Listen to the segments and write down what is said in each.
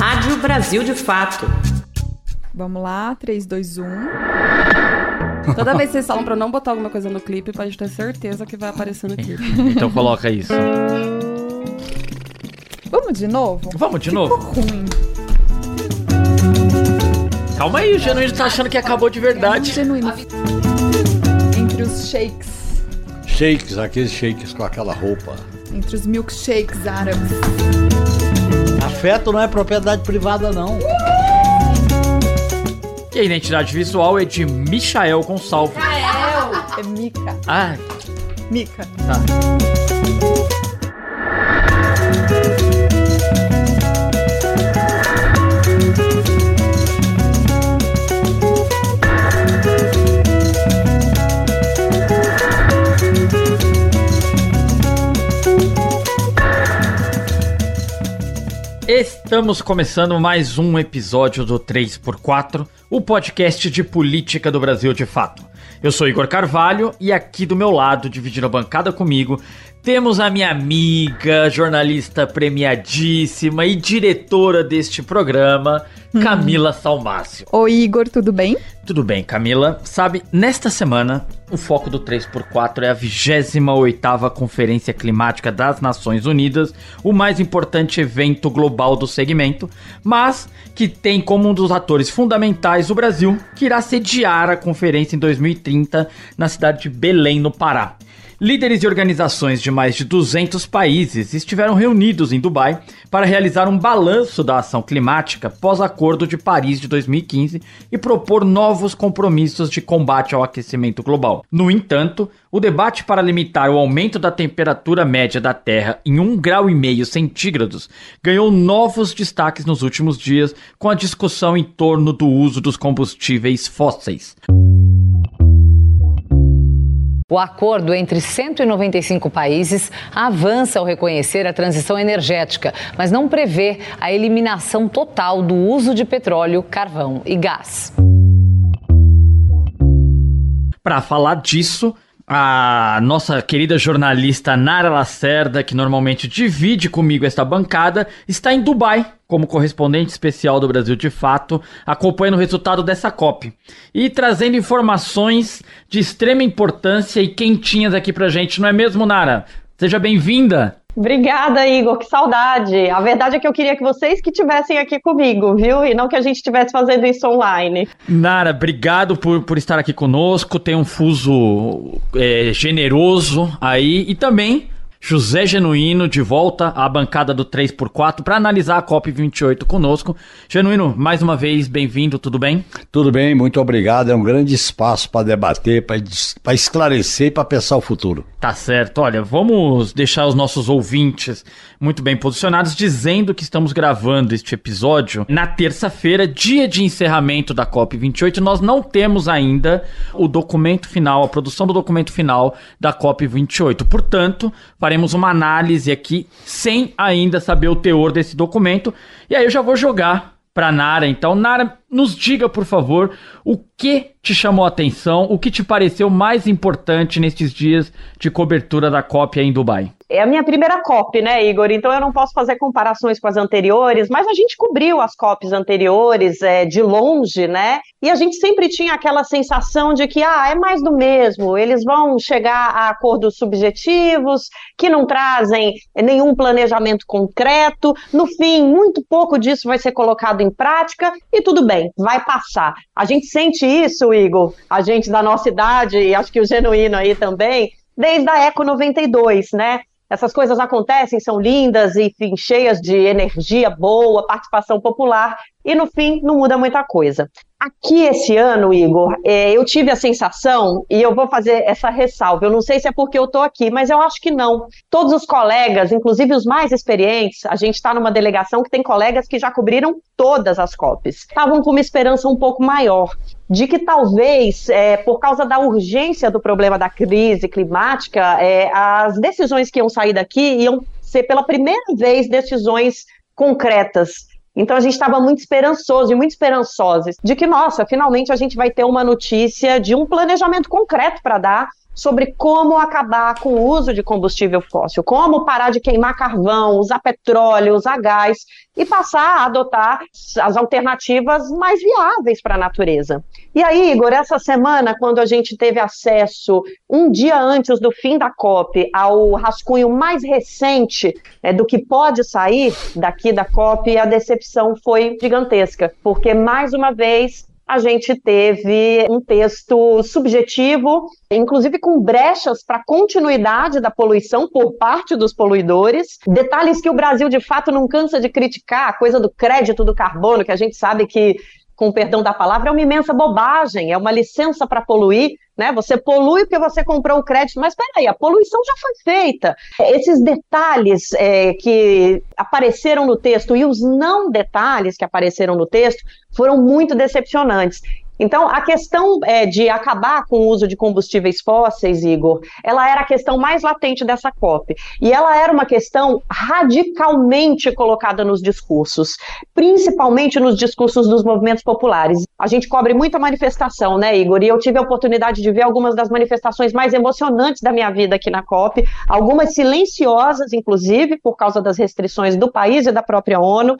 Rádio Brasil de Fato. Vamos lá, 3, 2, 1. Toda vez que vocês falam pra não botar alguma coisa no clipe, pode ter certeza que vai aparecer no clipe. Então coloca isso. Vamos de novo? Vamos de Ficou novo. ruim. Calma aí, o Genuíno tá achando que acabou de verdade. Genuíno. Entre os shakes. Shakes, aqueles shakes com aquela roupa. Entre os milkshakes árabes. Afeto não é propriedade privada, não. E a identidade visual é de Michael Gonçalves. É mica. Ah, Mica. tá. Estamos começando mais um episódio do 3x4, o podcast de política do Brasil de fato. Eu sou Igor Carvalho e aqui do meu lado, dividindo a bancada comigo, temos a minha amiga, jornalista premiadíssima e diretora deste programa, Camila Salmácio. Oi, Igor, tudo bem? Tudo bem, Camila? Sabe, nesta semana, o foco do 3x4 é a 28ª Conferência Climática das Nações Unidas, o mais importante evento global do segmento, mas que tem como um dos atores fundamentais o Brasil, que irá sediar a conferência em 2030 na cidade de Belém, no Pará. Líderes de organizações de mais de 200 países estiveram reunidos em Dubai para realizar um balanço da ação climática pós-Acordo de Paris de 2015 e propor novos compromissos de combate ao aquecimento global. No entanto, o debate para limitar o aumento da temperatura média da Terra em 1,5 grau centígrados ganhou novos destaques nos últimos dias com a discussão em torno do uso dos combustíveis fósseis. O acordo entre 195 países avança ao reconhecer a transição energética, mas não prevê a eliminação total do uso de petróleo, carvão e gás. Para falar disso, a nossa querida jornalista Nara Lacerda, que normalmente divide comigo esta bancada, está em Dubai como correspondente especial do Brasil de Fato, acompanhando o resultado dessa COP e trazendo informações de extrema importância e quentinhas aqui pra gente, não é mesmo, Nara? Seja bem-vinda! Obrigada, Igor, que saudade. A verdade é que eu queria que vocês que estivessem aqui comigo, viu? E não que a gente estivesse fazendo isso online. Nara, obrigado por, por estar aqui conosco. Tem um fuso é, generoso aí. E também José Genuíno de volta à bancada do 3x4 para analisar a COP28 conosco. Genuíno, mais uma vez, bem-vindo, tudo bem? Tudo bem, muito obrigado. É um grande espaço para debater, para esclarecer e para pensar o futuro. Tá certo. Olha, vamos deixar os nossos ouvintes muito bem posicionados, dizendo que estamos gravando este episódio na terça-feira, dia de encerramento da COP28. Nós não temos ainda o documento final, a produção do documento final da COP28. Portanto, faremos uma análise aqui sem ainda saber o teor desse documento. E aí eu já vou jogar para Nara. Então, Nara, nos diga, por favor, o que te chamou a atenção, o que te pareceu mais importante nestes dias de cobertura da COP em Dubai. É a minha primeira COP, né, Igor? Então eu não posso fazer comparações com as anteriores, mas a gente cobriu as COPs anteriores é, de longe, né? E a gente sempre tinha aquela sensação de que, ah, é mais do mesmo, eles vão chegar a acordos subjetivos, que não trazem nenhum planejamento concreto, no fim, muito pouco disso vai ser colocado em prática e tudo bem, vai passar. A gente sente isso, Igor, a gente da nossa idade, e acho que o genuíno aí também, desde a Eco 92, né? Essas coisas acontecem, são lindas, enfim, cheias de energia boa, participação popular, e no fim não muda muita coisa. Aqui esse ano, Igor, é, eu tive a sensação, e eu vou fazer essa ressalva, eu não sei se é porque eu estou aqui, mas eu acho que não. Todos os colegas, inclusive os mais experientes, a gente está numa delegação que tem colegas que já cobriram todas as COPs, estavam com uma esperança um pouco maior de que talvez, é, por causa da urgência do problema da crise climática, é, as decisões que iam sair daqui iam ser pela primeira vez decisões concretas. Então a gente estava muito esperançoso e muito esperançosos de que, nossa, finalmente a gente vai ter uma notícia de um planejamento concreto para dar sobre como acabar com o uso de combustível fóssil, como parar de queimar carvão, usar petróleo, usar gás e passar a adotar as alternativas mais viáveis para a natureza. E aí, Igor, essa semana, quando a gente teve acesso, um dia antes do fim da COP, ao rascunho mais recente é, do que pode sair daqui da COP, a decepção foi gigantesca, porque mais uma vez a gente teve um texto subjetivo, inclusive com brechas para continuidade da poluição por parte dos poluidores. Detalhes que o Brasil de fato não cansa de criticar, a coisa do crédito do carbono, que a gente sabe que com perdão da palavra, é uma imensa bobagem, é uma licença para poluir, né? Você polui porque você comprou o crédito, mas peraí, a poluição já foi feita. Esses detalhes é, que apareceram no texto e os não detalhes que apareceram no texto foram muito decepcionantes. Então, a questão é, de acabar com o uso de combustíveis fósseis, Igor, ela era a questão mais latente dessa COP. E ela era uma questão radicalmente colocada nos discursos, principalmente nos discursos dos movimentos populares. A gente cobre muita manifestação, né, Igor? E eu tive a oportunidade de ver algumas das manifestações mais emocionantes da minha vida aqui na COP, algumas silenciosas, inclusive, por causa das restrições do país e da própria ONU.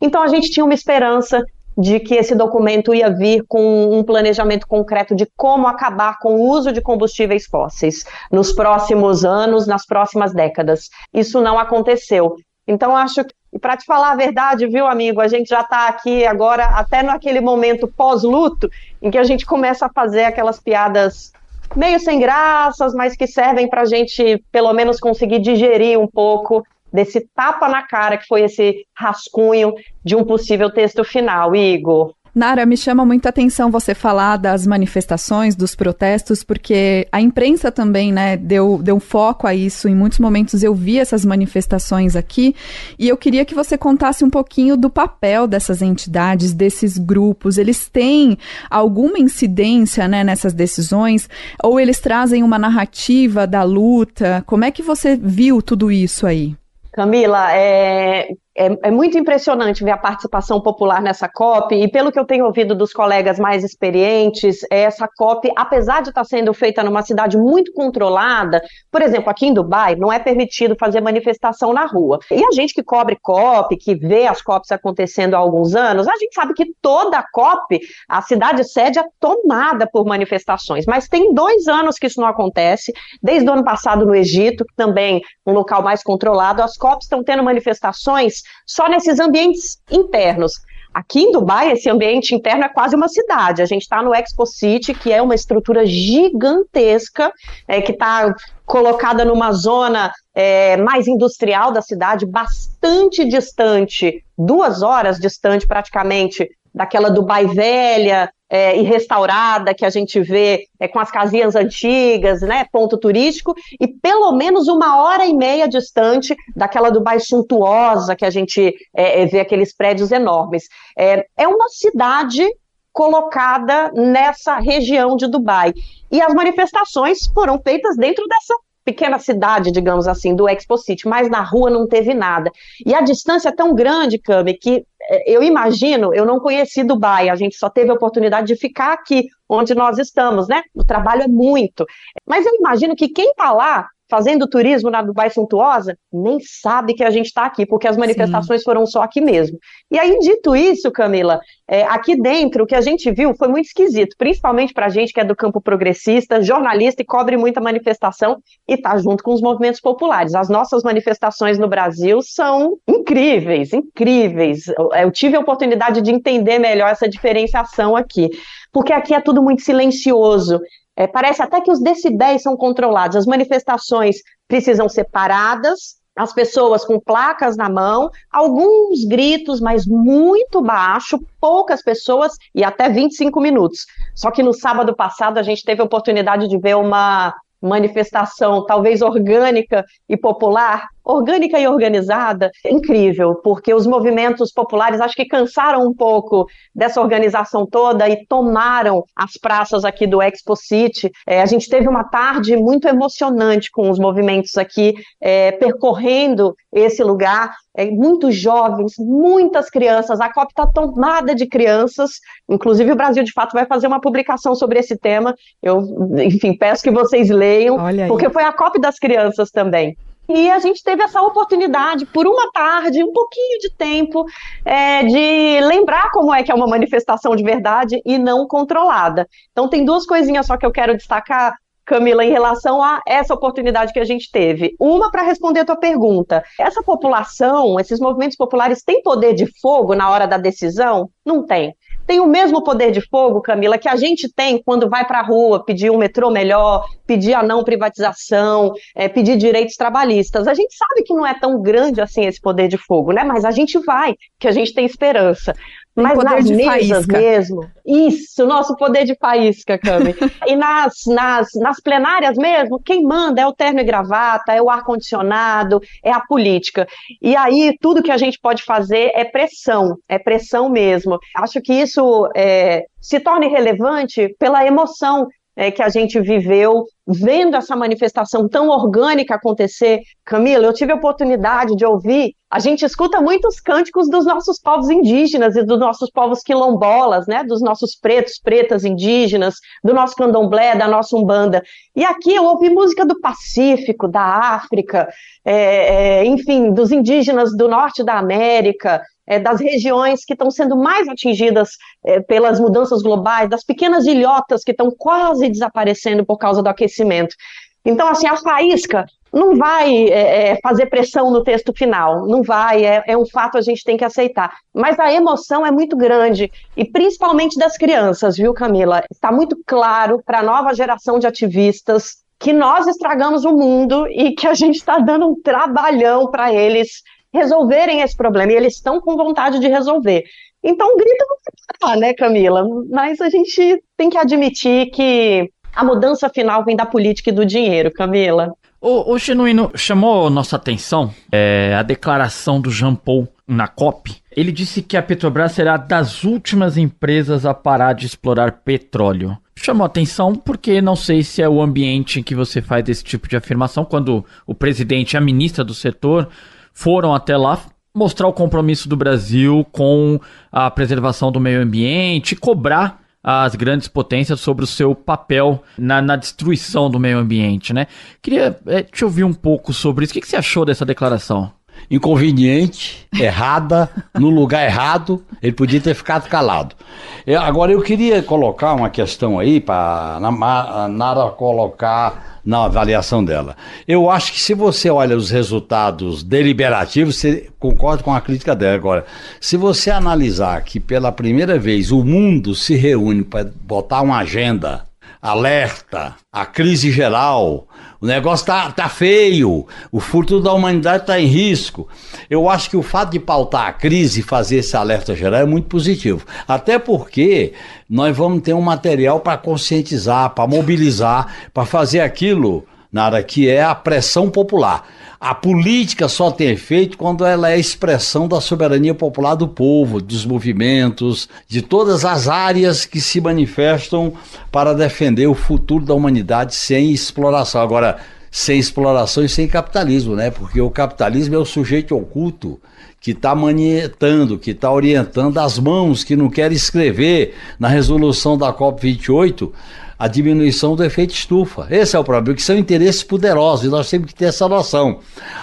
Então, a gente tinha uma esperança de que esse documento ia vir com um planejamento concreto de como acabar com o uso de combustíveis fósseis nos próximos anos, nas próximas décadas. Isso não aconteceu. Então, acho que, para te falar a verdade, viu, amigo, a gente já está aqui agora, até naquele momento pós-luto, em que a gente começa a fazer aquelas piadas meio sem graças, mas que servem para a gente, pelo menos, conseguir digerir um pouco desse tapa na cara que foi esse rascunho de um possível texto final, Igor. Nara, me chama muita atenção você falar das manifestações, dos protestos, porque a imprensa também, né, deu, deu foco a isso. Em muitos momentos eu vi essas manifestações aqui e eu queria que você contasse um pouquinho do papel dessas entidades, desses grupos. Eles têm alguma incidência, né, nessas decisões? Ou eles trazem uma narrativa da luta? Como é que você viu tudo isso aí? Camila, é, é, é, muito impressionante ver a participação popular nessa COP, e pelo que eu tenho ouvido dos colegas mais experientes, essa COP, apesar de estar sendo feita numa cidade muito controlada, por exemplo, aqui em Dubai, não é permitido fazer manifestação na rua. E a gente que cobre COP, que vê as COPs acontecendo há alguns anos, a gente sabe que toda a COP, a cidade sede é tomada por manifestações, mas tem dois anos que isso não acontece, desde o ano passado no Egito, também um local mais controlado, as COPs estão tendo manifestações só nesses ambientes internos. Aqui em Dubai, esse ambiente interno é quase uma cidade. A gente está no Expo City, que é uma estrutura gigantesca, é, que está colocada numa zona é, mais industrial da cidade, bastante distante, duas horas distante praticamente daquela Dubai velha, é, e restaurada que a gente vê é, com as casinhas antigas, né, ponto turístico, e pelo menos uma hora e meia distante daquela Dubai suntuosa que a gente é, é vê aqueles prédios enormes. É, é uma cidade colocada nessa região de Dubai. E as manifestações foram feitas dentro dessa pequena cidade, digamos assim, do Expo City, mas na rua não teve nada. E a distância é tão grande, Cami, que é, eu imagino, eu não conheci Dubai, a gente só teve a oportunidade de ficar aqui, onde nós estamos, né? O trabalho é muito. Mas eu imagino que quem está lá fazendo turismo na Dubai Suntuosa, nem sabe que a gente está aqui, porque as manifestações Sim. foram só aqui mesmo. E aí, dito isso, Camila, é, aqui dentro, o que a gente viu foi muito esquisito, principalmente para a gente que é do campo progressista, jornalista e cobre muita manifestação e está junto com os movimentos populares. As nossas manifestações no Brasil são incríveis, incríveis. Eu tive a oportunidade de entender melhor essa diferenciação aqui, porque aqui é tudo muito silencioso. É, parece até que os decibéis são controlados, as manifestações precisam ser paradas, as pessoas com placas na mão, alguns gritos, mas muito baixo, poucas pessoas e até 25 minutos. Só que no sábado passado a gente teve a oportunidade de ver uma manifestação talvez orgânica e popular orgânica e organizada, é incrível, porque os movimentos populares acho que cansaram um pouco dessa organização toda e tomaram as praças aqui do Expo City. É, a gente teve uma tarde muito emocionante com os movimentos aqui é, percorrendo esse lugar. É, muitos jovens, muitas crianças. A COP está tomada de crianças. Inclusive, o Brasil, de fato, vai fazer uma publicação sobre esse tema. Eu, enfim, peço que vocês leiam, porque foi a COP das crianças também. E a gente teve essa oportunidade, por uma tarde, um pouquinho de tempo, é, de lembrar como é que é uma manifestação de verdade e não controlada. Então, tem duas coisinhas só que eu quero destacar. Camila, em relação a essa oportunidade que a gente teve. Uma para responder a tua pergunta. Essa população, esses movimentos populares têm poder de fogo na hora da decisão? Não tem tem o mesmo poder de fogo, Camila, que a gente tem quando vai para a rua pedir um metrô melhor, pedir a não privatização, é, pedir direitos trabalhistas. A gente sabe que não é tão grande assim esse poder de fogo, né? Mas a gente vai, que a gente tem esperança. Tem Mas poder nas de mesas faísca. mesmo, isso, nosso poder de faísca, Cami. e nas, nas, nas plenárias mesmo, quem manda é o terno e gravata, é o ar-condicionado, é a política. E aí, tudo que a gente pode fazer é pressão, é pressão mesmo. Acho que isso é, se torna relevante pela emoção é, que a gente viveu vendo essa manifestação tão orgânica acontecer. Camila, eu tive a oportunidade de ouvir, a gente escuta muitos cânticos dos nossos povos indígenas e dos nossos povos quilombolas, né, dos nossos pretos, pretas indígenas, do nosso candomblé, da nossa umbanda. E aqui eu ouvi música do Pacífico, da África, é, é, enfim, dos indígenas do norte da América, é, das regiões que estão sendo mais atingidas é, pelas mudanças globais, das pequenas ilhotas que estão quase desaparecendo por causa do aquecimento. Então, assim, a faísca não vai é, é, fazer pressão no texto final, não vai, é, é um fato a gente tem que aceitar. Mas a emoção é muito grande, e principalmente das crianças, viu, Camila? Está muito claro para a nova geração de ativistas que nós estragamos o mundo e que a gente está dando um trabalhão para eles resolverem esse problema, e eles estão com vontade de resolver. Então, grita né, Camila? Mas a gente tem que admitir que a mudança final vem da política e do dinheiro, Camila. O, o Genuíno chamou nossa atenção é, a declaração do Jean Paul na COP. Ele disse que a Petrobras será das últimas empresas a parar de explorar petróleo. Chamou atenção porque não sei se é o ambiente em que você faz esse tipo de afirmação, quando o presidente e a ministra do setor foram até lá mostrar o compromisso do Brasil com a preservação do meio ambiente, cobrar as grandes potências sobre o seu papel na, na destruição do meio ambiente, né? Queria é, te ouvir um pouco sobre isso. O que, que você achou dessa declaração? Inconveniente, errada, no lugar errado, ele podia ter ficado calado. Eu, agora eu queria colocar uma questão aí para a Nara colocar na avaliação dela. Eu acho que se você olha os resultados deliberativos, você concorda com a crítica dela. Agora, se você analisar que pela primeira vez o mundo se reúne para botar uma agenda alerta, a crise geral, o negócio tá, tá feio, o futuro da humanidade está em risco. Eu acho que o fato de pautar a crise e fazer esse alerta geral é muito positivo. Até porque nós vamos ter um material para conscientizar, para mobilizar, para fazer aquilo, Nara, que é a pressão popular. A política só tem efeito quando ela é expressão da soberania popular do povo, dos movimentos, de todas as áreas que se manifestam para defender o futuro da humanidade sem exploração. Agora, sem exploração e sem capitalismo, né? Porque o capitalismo é o sujeito oculto que está manietando, que está orientando as mãos que não querem escrever na resolução da COP28 a diminuição do efeito estufa. Esse é o problema, que são interesses poderosos e nós temos que ter essa noção.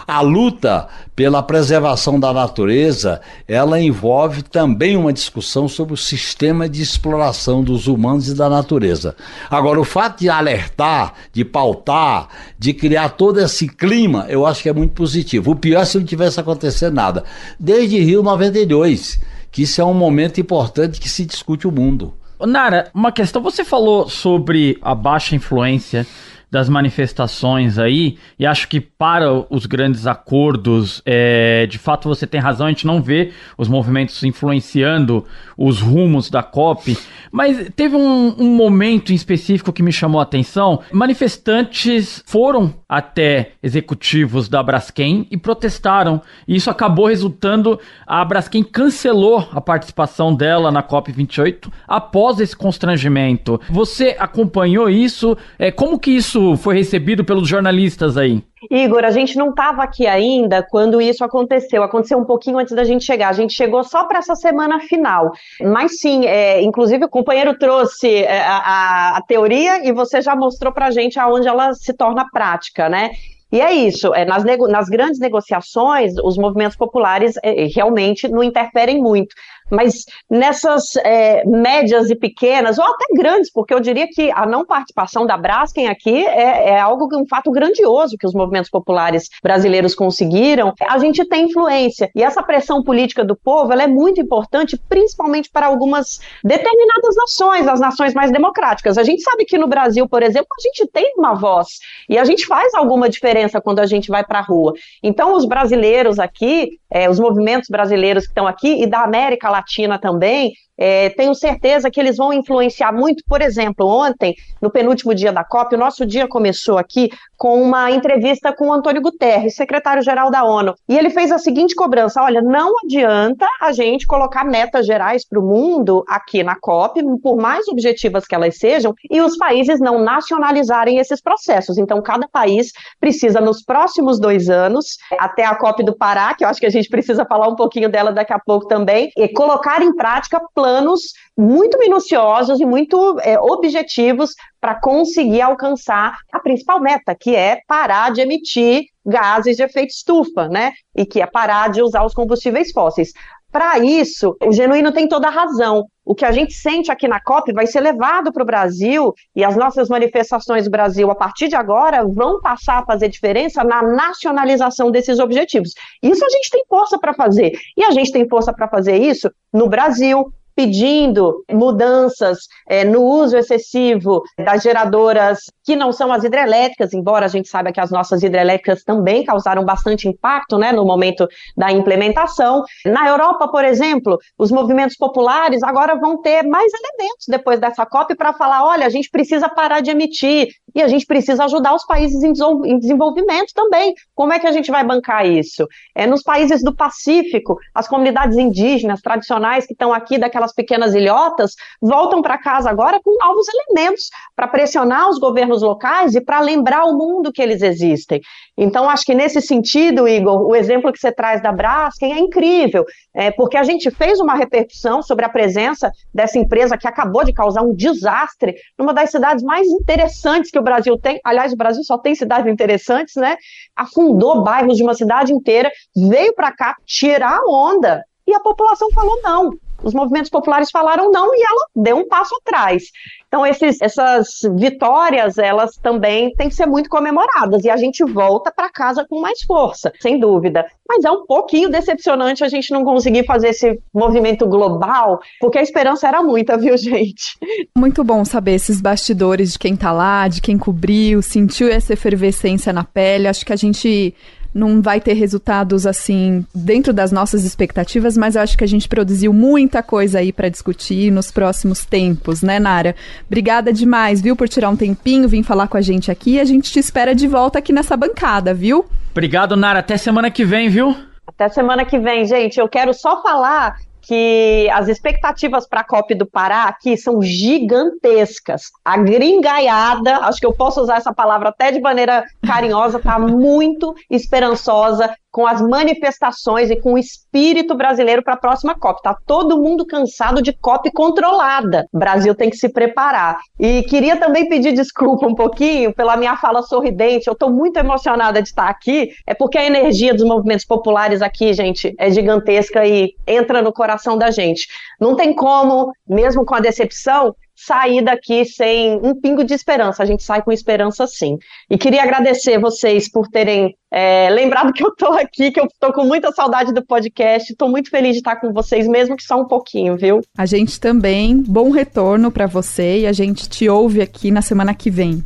A luta pela preservação da natureza, ela envolve também uma discussão sobre o sistema de exploração dos humanos e da natureza. Agora, o fato de alertar, de pautar, de criar todo esse clima, eu acho que é muito positivo. O pior é se não tivesse acontecendo nada. Desde Rio 92, que isso é um momento importante que se discute o mundo. Nara, uma questão. Você falou sobre a baixa influência das manifestações aí, e acho que para os grandes acordos, é, de fato você tem razão, a gente não vê os movimentos influenciando os rumos da COP, mas teve um, um momento em específico que me chamou a atenção. Manifestantes foram até executivos da Braskem e protestaram, e isso acabou resultando, a Braskem cancelou a participação dela na COP28 após esse constrangimento. Você acompanhou isso? É, como que isso isso foi recebido pelos jornalistas aí? Igor, a gente não estava aqui ainda quando isso aconteceu. Aconteceu um pouquinho antes da gente chegar. A gente chegou só para essa semana final. Mas sim, é, inclusive o companheiro trouxe é, a, a, a teoria e você já mostrou para a gente aonde ela se torna prática, né? E é isso, é, nas, nas, grandes negociações, os movimentos populares é, realmente não interferem muito. Mas nessas é, médias e pequenas, ou até grandes, porque eu diria que a não participação da Braskem aqui é, é algo, um fato grandioso que os movimentos populares brasileiros conseguiram, a gente tem influência. E essa pressão política do povo ela é muito importante, principalmente para algumas determinadas nações, as nações mais democráticas. A gente sabe que no Brasil, por exemplo, a gente tem uma voz e a gente faz alguma diferença quando a gente vai para a rua. Então, os brasileiros aqui, é, os movimentos brasileiros que estão aqui e da América Latina também, é, tenho certeza que eles vão influenciar muito. Por exemplo, ontem, no penúltimo dia da COP, o nosso dia começou aqui com uma entrevista com o Antônio Guterres, secretário-geral da ONU. E ele fez a seguinte cobrança: olha, não adianta a gente colocar metas gerais para o mundo aqui na COP, por mais objetivas que elas sejam, e os países não nacionalizarem esses processos. Então, cada país precisa, nos próximos dois anos, até a COP do Pará, que eu acho que a gente precisa falar um pouquinho dela daqui a pouco também, e colocar em prática planos planos muito minuciosos e muito é, objetivos para conseguir alcançar a principal meta, que é parar de emitir gases de efeito estufa, né? E que é parar de usar os combustíveis fósseis. Para isso, o Genuíno tem toda a razão. O que a gente sente aqui na COP vai ser levado para o Brasil e as nossas manifestações do Brasil, a partir de agora, vão passar a fazer diferença na nacionalização desses objetivos. Isso a gente tem força para fazer. E a gente tem força para fazer isso no Brasil, pedindo mudanças é, no uso excessivo das geradoras que não são as hidrelétricas, embora a gente saiba que as nossas hidrelétricas também causaram bastante impacto né, no momento da implementação. Na Europa, por exemplo, os movimentos populares agora vão ter mais elementos depois dessa COP para falar: olha, a gente precisa parar de emitir e a gente precisa ajudar os países em desenvolvimento também. Como é que a gente vai bancar isso? É, nos países do Pacífico, as comunidades indígenas tradicionais que estão aqui daquelas aquelas pequenas ilhotas, voltam para casa agora com novos elementos para pressionar os governos locais e para lembrar o mundo que eles existem. Então, acho que nesse sentido, Igor, o exemplo que você traz da Braskem é incrível, é, porque a gente fez uma repercussão sobre a presença dessa empresa que acabou de causar um desastre numa das cidades mais interessantes que o Brasil tem. Aliás, o Brasil só tem cidades interessantes, né? Afundou bairros de uma cidade inteira, veio para cá tirar onda e a população falou não os movimentos populares falaram não e ela deu um passo atrás. Então, esses, essas vitórias, elas também têm que ser muito comemoradas e a gente volta para casa com mais força, sem dúvida. Mas é um pouquinho decepcionante a gente não conseguir fazer esse movimento global, porque a esperança era muita, viu, gente? Muito bom saber esses bastidores de quem tá lá, de quem cobriu, sentiu essa efervescência na pele. Acho que a gente não vai ter resultados assim dentro das nossas expectativas, mas eu acho que a gente produziu muita coisa aí para discutir nos próximos tempos, né, Nara? Obrigada demais, viu, por tirar um tempinho, vir falar com a gente aqui. A gente te espera de volta aqui nessa bancada, viu? Obrigado, Nara. Até semana que vem, viu? Até semana que vem, gente. Eu quero só falar que as expectativas para a COP do Pará aqui são gigantescas. A gringaiada, acho que eu posso usar essa palavra até de maneira carinhosa, está muito esperançosa com as manifestações e com o espírito brasileiro para a próxima COP. Tá todo mundo cansado de COP controlada. O Brasil tem que se preparar. E queria também pedir desculpa um pouquinho pela minha fala sorridente. Eu estou muito emocionada de estar aqui. É porque a energia dos movimentos populares aqui, gente, é gigantesca e entra no coração da gente. Não tem como, mesmo com a decepção, sair daqui sem um pingo de esperança. A gente sai com esperança sim. E queria agradecer vocês por terem é, lembrado que eu estou aqui, que eu estou com muita saudade do podcast. Estou muito feliz de estar com vocês, mesmo que só um pouquinho, viu? A gente também. Bom retorno para você e a gente te ouve aqui na semana que vem.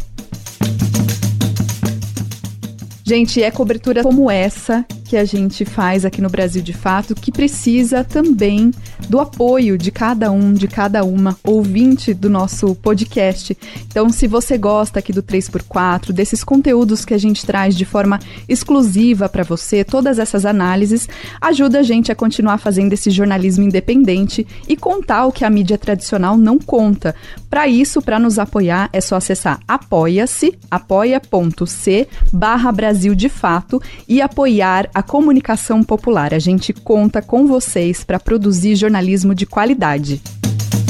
Gente, é cobertura como essa que a gente faz aqui no Brasil de Fato que precisa também do apoio de cada um, de cada uma ouvinte do nosso podcast. Então, se você gosta aqui do 3x4, desses conteúdos que a gente traz de forma exclusiva para você, todas essas análises, ajuda a gente a continuar fazendo esse jornalismo independente e contar o que a mídia tradicional não conta. Para isso, para nos apoiar, é só acessar apoia-se, apoia.c barra Brasil de Fato e apoiar a comunicação popular. A gente conta com vocês para produzir jornalismo de qualidade.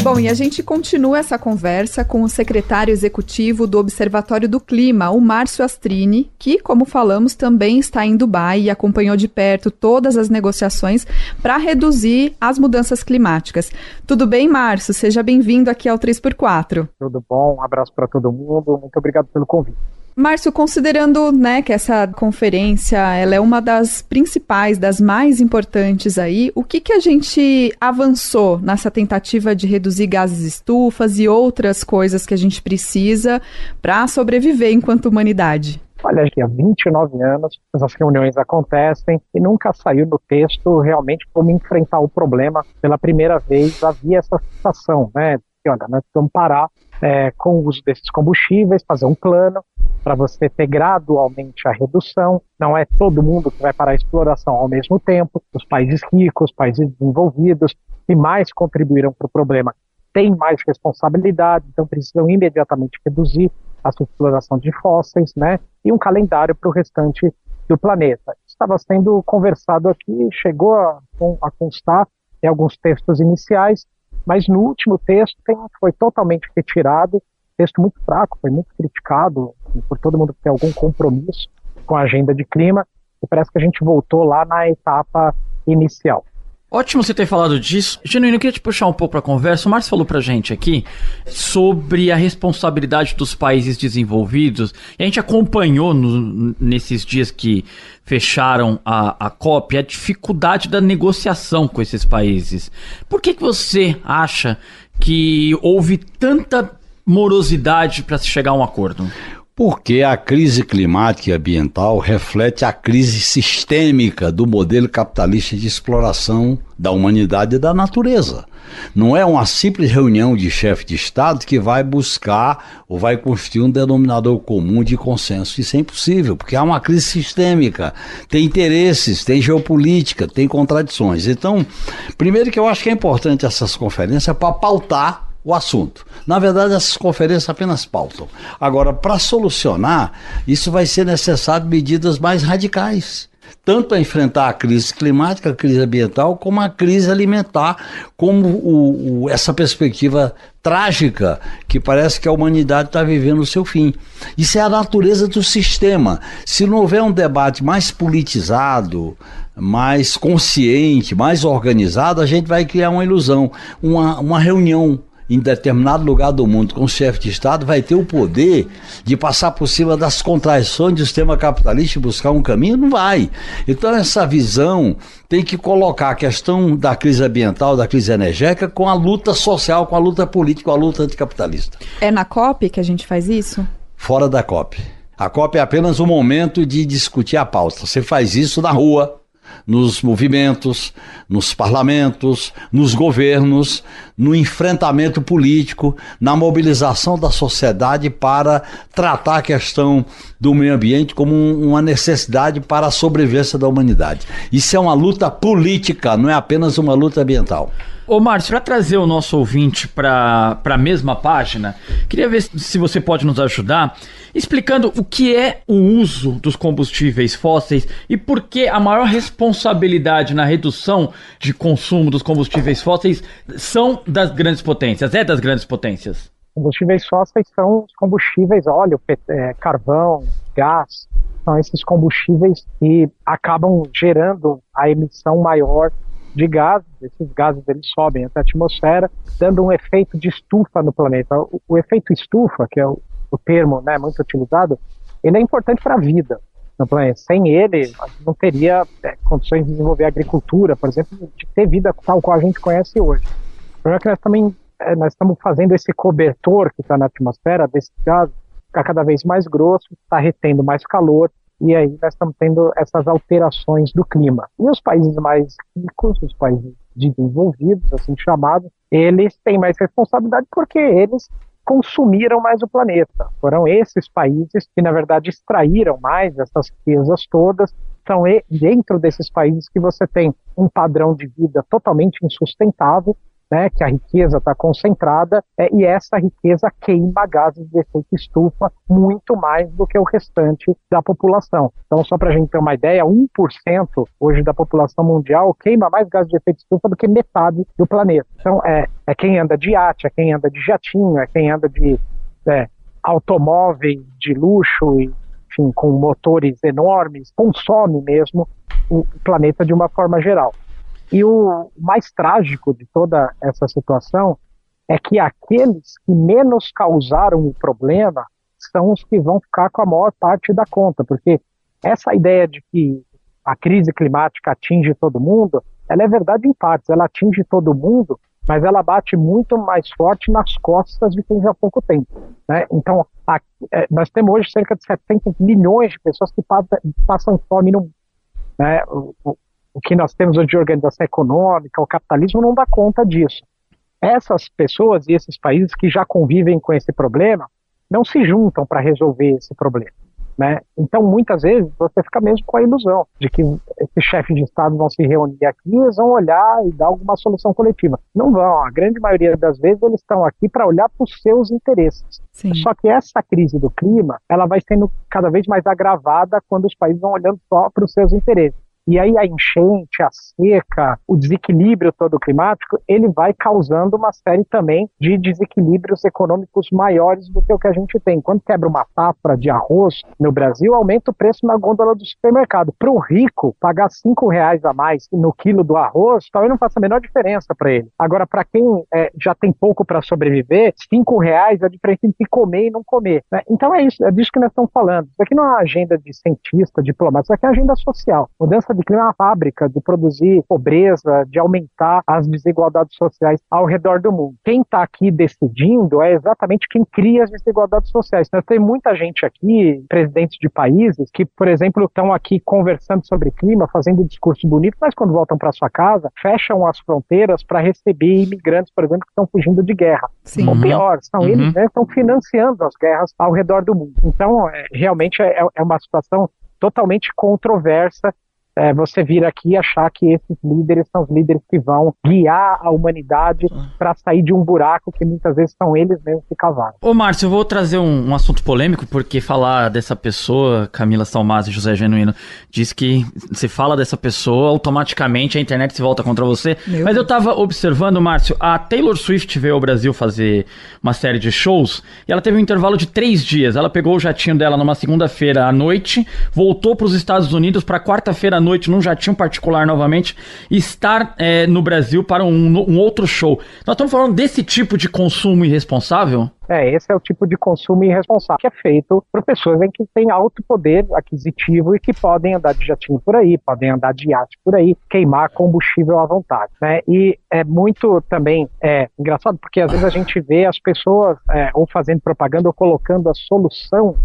Bom, e a gente continua essa conversa com o secretário executivo do Observatório do Clima, o Márcio Astrini, que, como falamos, também está em Dubai e acompanhou de perto todas as negociações para reduzir as mudanças climáticas. Tudo bem, Márcio? Seja bem-vindo aqui ao 3x4. Tudo bom, um abraço para todo mundo, muito obrigado pelo convite. Márcio, considerando né, que essa conferência ela é uma das principais, das mais importantes aí, o que, que a gente avançou nessa tentativa de reduzir gases estufas e outras coisas que a gente precisa para sobreviver enquanto humanidade? Olha, há 29 anos essas reuniões acontecem e nunca saiu no texto realmente como enfrentar o problema. Pela primeira vez havia essa sensação, né? Que, olha, nós vamos parar é, com o uso desses combustíveis, fazer um plano para você ter gradualmente a redução. Não é todo mundo que vai parar a exploração ao mesmo tempo. Os países ricos, os países desenvolvidos, que mais contribuíram para o problema, têm mais responsabilidade, então precisam imediatamente reduzir a sua exploração de fósseis, né? E um calendário para o restante do planeta. Estava sendo conversado aqui, chegou a, a constar em alguns textos iniciais, mas no último texto tem, foi totalmente retirado texto muito fraco, foi muito criticado por todo mundo que tem algum compromisso com a agenda de clima, e parece que a gente voltou lá na etapa inicial. Ótimo você ter falado disso. Genuíno, eu queria te puxar um pouco para a conversa. O Márcio falou para gente aqui sobre a responsabilidade dos países desenvolvidos. E a gente acompanhou no, nesses dias que fecharam a, a COP a dificuldade da negociação com esses países. Por que, que você acha que houve tanta morosidade para se chegar a um acordo? Porque a crise climática e ambiental reflete a crise sistêmica do modelo capitalista de exploração da humanidade e da natureza. Não é uma simples reunião de chefe de Estado que vai buscar ou vai construir um denominador comum de consenso. Isso é impossível, porque há uma crise sistêmica, tem interesses, tem geopolítica, tem contradições. Então, primeiro que eu acho que é importante essas conferências para pautar o assunto. Na verdade, essas conferências apenas pautam. Agora, para solucionar, isso vai ser necessário medidas mais radicais. Tanto a enfrentar a crise climática, a crise ambiental, como a crise alimentar, como o, o, essa perspectiva trágica que parece que a humanidade está vivendo o seu fim. Isso é a natureza do sistema. Se não houver um debate mais politizado, mais consciente, mais organizado, a gente vai criar uma ilusão, uma, uma reunião em determinado lugar do mundo com o chefe de Estado vai ter o poder de passar por cima das contradições do sistema capitalista e buscar um caminho? Não vai. Então, essa visão tem que colocar a questão da crise ambiental, da crise energética, com a luta social, com a luta política, com a luta anticapitalista. É na COP que a gente faz isso? Fora da COP. A COP é apenas um momento de discutir a pauta. Você faz isso na rua, nos movimentos, nos parlamentos, nos governos, no enfrentamento político, na mobilização da sociedade para tratar a questão do meio ambiente como uma necessidade para a sobrevivência da humanidade. Isso é uma luta política, não é apenas uma luta ambiental. Ô Márcio, para trazer o nosso ouvinte para a mesma página, queria ver se você pode nos ajudar explicando o que é o uso dos combustíveis fósseis e por que a maior responsabilidade na redução de consumo dos combustíveis fósseis são das grandes potências, é das grandes potências. Combustíveis fósseis são os combustíveis, óleo, é, carvão, gás, são esses combustíveis que acabam gerando a emissão maior de gases, esses gases eles sobem até a atmosfera, dando um efeito de estufa no planeta. O, o efeito estufa, que é o, o termo né, muito utilizado, ele é importante para a vida no planeta. Sem ele, não teria é, condições de desenvolver agricultura, por exemplo, de ter vida tal qual a gente conhece hoje. O problema é que nós também é, nós estamos fazendo esse cobertor que está na atmosfera desse gás ficar cada vez mais grosso, está retendo mais calor, e aí nós estamos tendo essas alterações do clima. E os países mais ricos, os países desenvolvidos, assim chamados, eles têm mais responsabilidade porque eles consumiram mais o planeta. Foram esses países que, na verdade, extraíram mais essas riquezas todas. São dentro desses países que você tem um padrão de vida totalmente insustentável né, que a riqueza está concentrada é, e essa riqueza queima gases de efeito estufa muito mais do que o restante da população. Então, só para a gente ter uma ideia, 1% hoje da população mundial queima mais gases de efeito estufa do que metade do planeta. Então, é, é quem anda de iate, é quem anda de jatinho, é quem anda de é, de luxo, e, enfim, com motores enormes, consome mesmo o planeta de uma forma geral. E o mais trágico de toda essa situação é que aqueles que menos causaram o problema são os que vão ficar com a maior parte da conta, porque essa ideia de que a crise climática atinge todo mundo, ela é verdade em partes, ela atinge todo mundo, mas ela bate muito mais forte nas costas de quem já pouco tempo. Né? Então, a, é, nós temos hoje cerca de 70 milhões de pessoas que passam, fome no mundo. Né? Que nós temos hoje de organização econômica, o capitalismo não dá conta disso. Essas pessoas e esses países que já convivem com esse problema não se juntam para resolver esse problema. Né? Então, muitas vezes, você fica mesmo com a ilusão de que esses chefes de Estado vão se reunir aqui e vão olhar e dar alguma solução coletiva. Não vão. A grande maioria das vezes, eles estão aqui para olhar para os seus interesses. Sim. Só que essa crise do clima, ela vai sendo cada vez mais agravada quando os países vão olhando só para os seus interesses. E aí a enchente, a seca, o desequilíbrio todo climático, ele vai causando uma série também de desequilíbrios econômicos maiores do que o que a gente tem. Quando quebra uma safra de arroz no Brasil, aumenta o preço na gôndola do supermercado. Para o rico, pagar cinco reais a mais no quilo do arroz, talvez não faça a menor diferença para ele. Agora, para quem é, já tem pouco para sobreviver, cinco reais é a diferença entre comer e não comer. Né? Então é isso, é disso que nós estamos falando. Isso aqui não é uma agenda de cientista, diplomata, isso aqui é uma agenda social. Mudança de clima é uma fábrica de produzir pobreza, de aumentar as desigualdades sociais ao redor do mundo. Quem está aqui decidindo é exatamente quem cria as desigualdades sociais. Nós tem muita gente aqui, presidentes de países, que, por exemplo, estão aqui conversando sobre clima, fazendo um discurso bonito, mas quando voltam para sua casa, fecham as fronteiras para receber imigrantes, por exemplo, que estão fugindo de guerra. Sim. Ou pior, são uhum. eles né, estão financiando as guerras ao redor do mundo. Então, é, realmente é, é uma situação totalmente controversa é, você vir aqui e achar que esses líderes são os líderes que vão guiar a humanidade ah. para sair de um buraco que muitas vezes são eles mesmos que cavaram. Ô Márcio, eu vou trazer um, um, assunto polêmico, porque falar dessa pessoa, Camila Salmaz e José Genuíno, diz que se fala dessa pessoa, automaticamente a internet se volta contra você. Meu Mas eu tava observando, Márcio, a Taylor Swift veio ao Brasil fazer uma série de shows e ela teve um intervalo de três dias. Ela pegou o jatinho dela numa segunda-feira à noite, voltou para os Estados Unidos para quarta-feira noite num jatinho particular novamente, estar é, no Brasil para um, um outro show. Nós estamos falando desse tipo de consumo irresponsável? É, esse é o tipo de consumo irresponsável que é feito por pessoas que têm alto poder aquisitivo e que podem andar de jatinho por aí, podem andar de iate por aí, queimar combustível à vontade. Né? E é muito também é, engraçado porque às vezes a gente vê as pessoas é, ou fazendo propaganda ou colocando a solução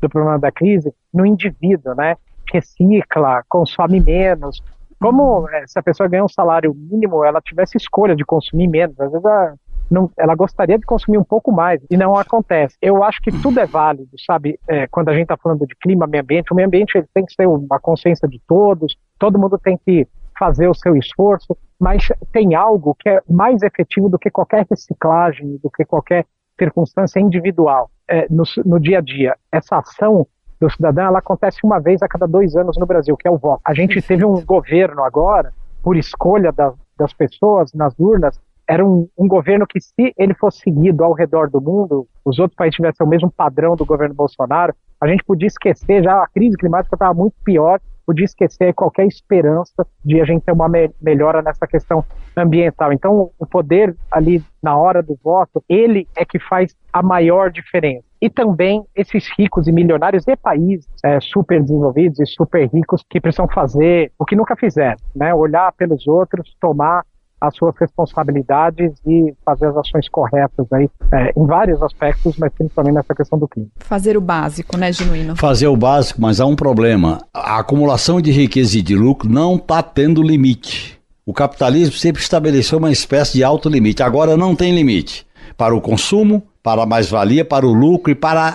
do problema da crise no indivíduo, né? Recicla, consome menos. Como é, se a pessoa ganha um salário mínimo, ela tivesse escolha de consumir menos. Às vezes ela, não, ela gostaria de consumir um pouco mais e não acontece. Eu acho que tudo é válido, sabe? É, quando a gente está falando de clima, meio ambiente, o meio ambiente tem que ser uma consciência de todos, todo mundo tem que fazer o seu esforço, mas tem algo que é mais efetivo do que qualquer reciclagem, do que qualquer circunstância individual é, no, no dia a dia. Essa ação do cidadão, ela acontece uma vez a cada dois anos no Brasil, que é o voto. A gente teve um governo agora, por escolha da, das pessoas nas urnas, era um, um, governo que, se ele fosse seguido ao redor do mundo, os outros países tivessem o mesmo padrão do governo Bolsonaro, a gente podia esquecer, já a crise climática estava muito pior, podia esquecer qualquer esperança de a gente ter uma me melhora nessa questão ambiental. Então, o poder ali na hora do voto, ele é que faz a maior diferença e também esses ricos e milionários de países é, super desenvolvidos e super ricos que precisam fazer o que nunca fizeram, né? Olhar pelos outros, tomar as suas responsabilidades e fazer as ações corretas aí, é, em vários aspectos, mas principalmente nessa questão do clima. Fazer o básico, né, Genuíno? Fazer o básico, mas há um problema. A acumulação de riqueza e de lucro não está tendo limite. O capitalismo sempre estabeleceu uma espécie de alto limite. Agora não tem limite para o consumo, para a mais-valia, para o lucro e para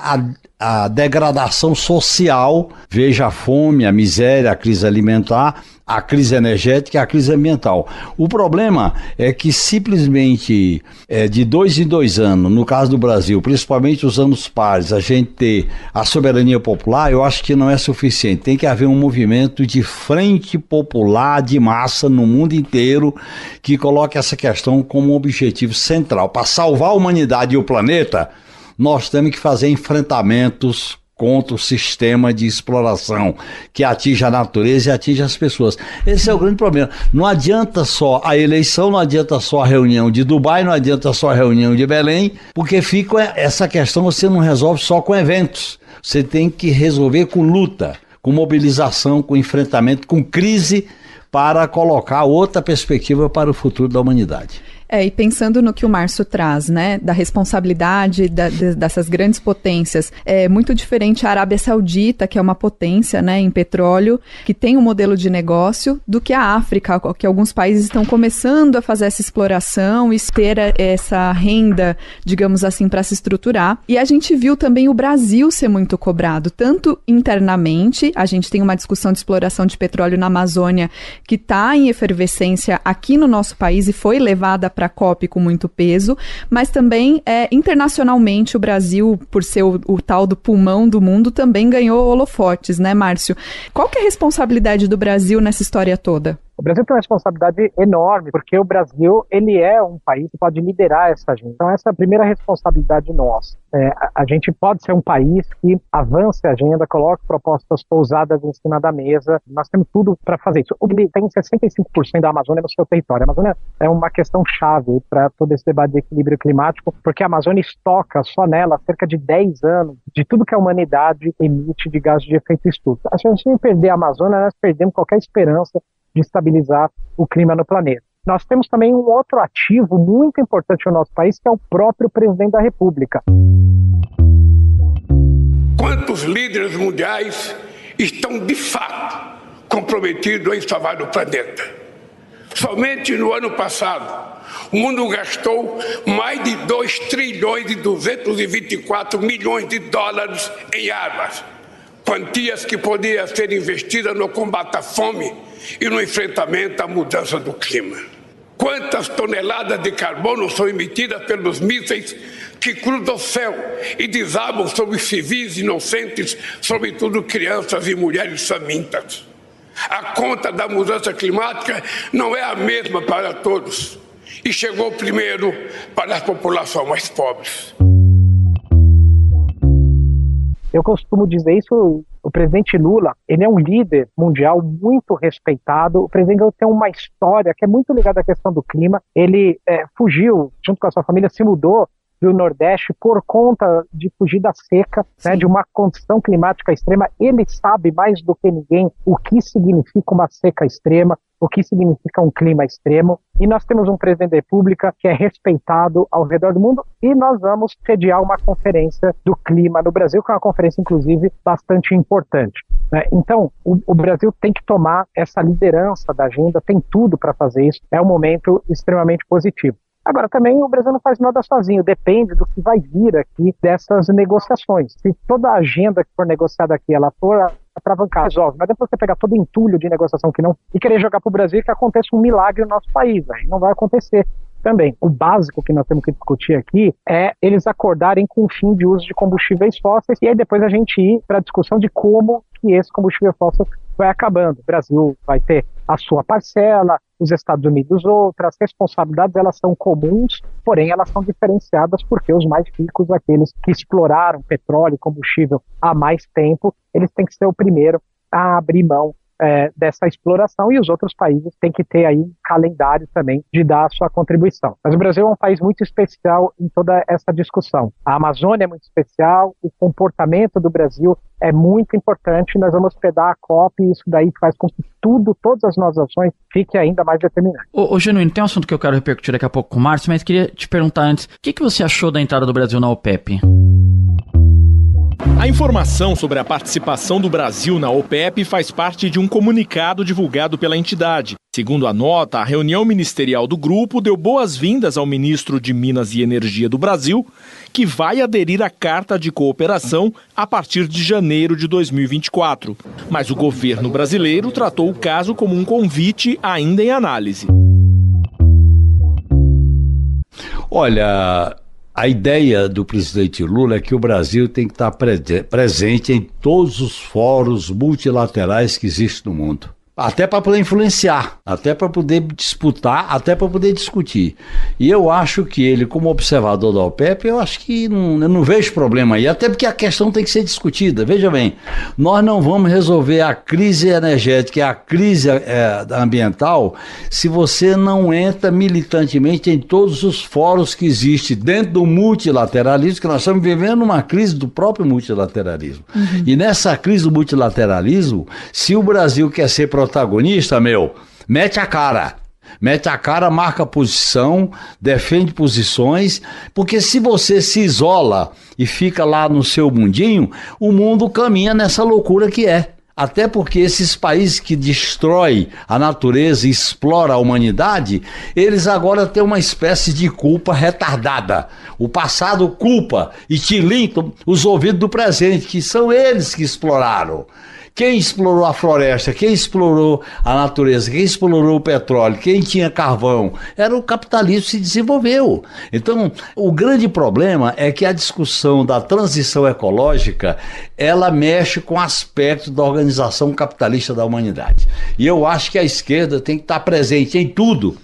a, a degradação social. Veja a fome, a miséria, a crise alimentar a crise energética e a crise ambiental. O problema é que simplesmente é, de dois em dois anos, no caso do Brasil, principalmente os anos pares, a gente ter a soberania popular, eu acho que não é suficiente. Tem que haver um movimento de frente popular de massa no mundo inteiro que coloque essa questão como objetivo central. Para salvar a humanidade e o planeta, nós temos que fazer enfrentamentos contra o sistema de exploração que atinge a natureza e atinge as pessoas. Esse é o grande problema. Não adianta só a eleição, não adianta só a reunião de Dubai, não adianta só a reunião de Belém, porque fica essa questão você não resolve só com eventos. Você tem que resolver com luta, com mobilização, com enfrentamento, com crise para colocar outra perspectiva para o futuro da humanidade. É, e pensando no que o Márcio traz, né, da responsabilidade da, de, dessas grandes potências, é muito diferente a Arábia Saudita, que é uma potência, né, em petróleo, que tem um modelo de negócio, do que a África, que alguns países estão começando a fazer essa exploração e ter essa renda, digamos assim, para se estruturar. E a gente viu também o Brasil ser muito cobrado, tanto internamente, a gente tem uma discussão de exploração de petróleo na Amazônia que está em efervescência aqui no nosso país e foi levada para para a COP com muito peso, mas também é, internacionalmente o Brasil, por ser o, o, tal do pulmão do mundo, também ganhou holofotes, né, Márcio? Qual que é a responsabilidade do Brasil nessa história toda? O Brasil tem uma responsabilidade enorme, porque o Brasil ele é um país que pode liderar essa agenda. Então, essa é a primeira responsabilidade nossa. É, a, a, gente pode ser um país que avance a agenda, coloque propostas pousadas em cima da mesa. Nós temos tudo para fazer isso. O Brasil tem 65% da Amazônia no seu território. A Amazônia é uma questão chave para todo esse debate de equilíbrio climático, porque a Amazônia estoca só nela cerca de 10 anos de tudo que a humanidade emite de gases de efeito estufa. Se a gente perder a Amazônia, nós perdemos qualquer esperança de estabilizar o clima no planeta. Nós temos também um outro ativo muito importante no nosso país, que é o próprio presidente da República. Quantos líderes mundiais estão de fato comprometidos em salvar o planeta? Somente no ano passado, o mundo gastou mais de 2 trilhões e 224 milhões de dólares em armas, quantias que podiam ser investidas no combate à fome e no enfrentamento à mudança do clima. Quantas toneladas de carbono são emitidas pelos mísseis que cruzam o céu e desabam sobre civis inocentes, sobretudo crianças e mulheres famintas? A conta da mudança climática não é a mesma para todos e chegou primeiro para as populações mais pobres. Eu costumo dizer isso, o presidente Lula, ele é um líder mundial muito respeitado. O presidente Lula tem uma história que é muito ligada à questão do clima. Ele é, fugiu, junto com a sua família, se mudou do Nordeste por conta de fugir da seca, né, de uma condição climática extrema. Ele sabe mais do que ninguém o que significa uma seca extrema, o que significa um clima extremo. E nós temos um presidente da República que é respeitado ao redor do mundo e nós vamos sediar uma conferência do clima no Brasil, que é uma conferência, inclusive, bastante importante. Né? Então, o, o, Brasil tem que tomar essa liderança da agenda, tem tudo para fazer isso. É um momento extremamente positivo. Agora, também o Brasil não faz nada sozinho, depende do que vai vir aqui dessas negociações. Se toda a agenda que for negociada aqui ela for atravancar, resolve. Mas depois você pegar todo entulho de negociação que não e querer jogar para o Brasil que aconteça um milagre no nosso país. Aí não vai acontecer também. O básico que nós temos que discutir aqui é eles acordarem com o fim de uso de combustíveis fósseis e aí depois a gente ir para a discussão de como que esse combustível fóssil vai acabando. O Brasil vai ter a sua parcela, os Estados Unidos outras, responsabilidades elas são comuns, porém elas são diferenciadas porque os mais ricos, aqueles que exploraram petróleo e combustível há mais tempo, eles têm que ser o primeiro a abrir mão é, dessa exploração e os outros países têm que ter aí um calendário também de dar a sua contribuição. Mas o Brasil é um país muito especial em toda essa discussão. A Amazônia é muito especial, o comportamento do Brasil é muito importante. Nós vamos hospedar a COP e isso daí faz com que tudo, todas as nossas ações, fiquem ainda mais determinantes. Ô, ô Genuíno, tem um assunto que eu quero repercutir daqui a pouco com o Márcio, mas queria te perguntar antes: o que, que você achou da entrada do Brasil na OPEP? A informação sobre a participação do Brasil na OPEP faz parte de um comunicado divulgado pela entidade. Segundo a nota, a reunião ministerial do grupo deu boas-vindas ao ministro de Minas e Energia do Brasil, que vai aderir à Carta de Cooperação a partir de janeiro de 2024. Mas o governo brasileiro tratou o caso como um convite ainda em análise. Olha, a ideia do presidente Lula é que o Brasil tem que estar pre presente em todos os fóruns multilaterais que existem no mundo. Até para poder influenciar, até para poder disputar, até para poder discutir. E eu acho que ele, como observador da OPEP, eu acho que não, eu não vejo problema aí, até porque a questão tem que ser discutida. Veja bem, nós não vamos resolver a crise energética e a crise é, ambiental se você não entra militantemente em todos os fóruns que existem dentro do multilateralismo, que nós estamos vivendo uma crise do próprio multilateralismo. Uhum. E nessa crise do multilateralismo, se o Brasil quer ser protagonista, meu, mete a cara. Mete a cara, marca posição, defende posições, porque se você se isola e fica lá no seu mundinho, o mundo caminha nessa loucura que é. Até porque esses países que destroem a natureza e exploram a humanidade, eles agora têm uma espécie de culpa retardada. O passado culpa e tilintam os ouvidos do presente, que são eles que exploraram. Quem explorou a floresta, quem explorou a natureza, quem explorou o petróleo, quem tinha carvão, era o capitalismo que se desenvolveu. Então, o grande problema é que a discussão da transição ecológica, ela mexe com aspectos da organização capitalista da humanidade. E eu acho que a esquerda tem que estar presente em tudo.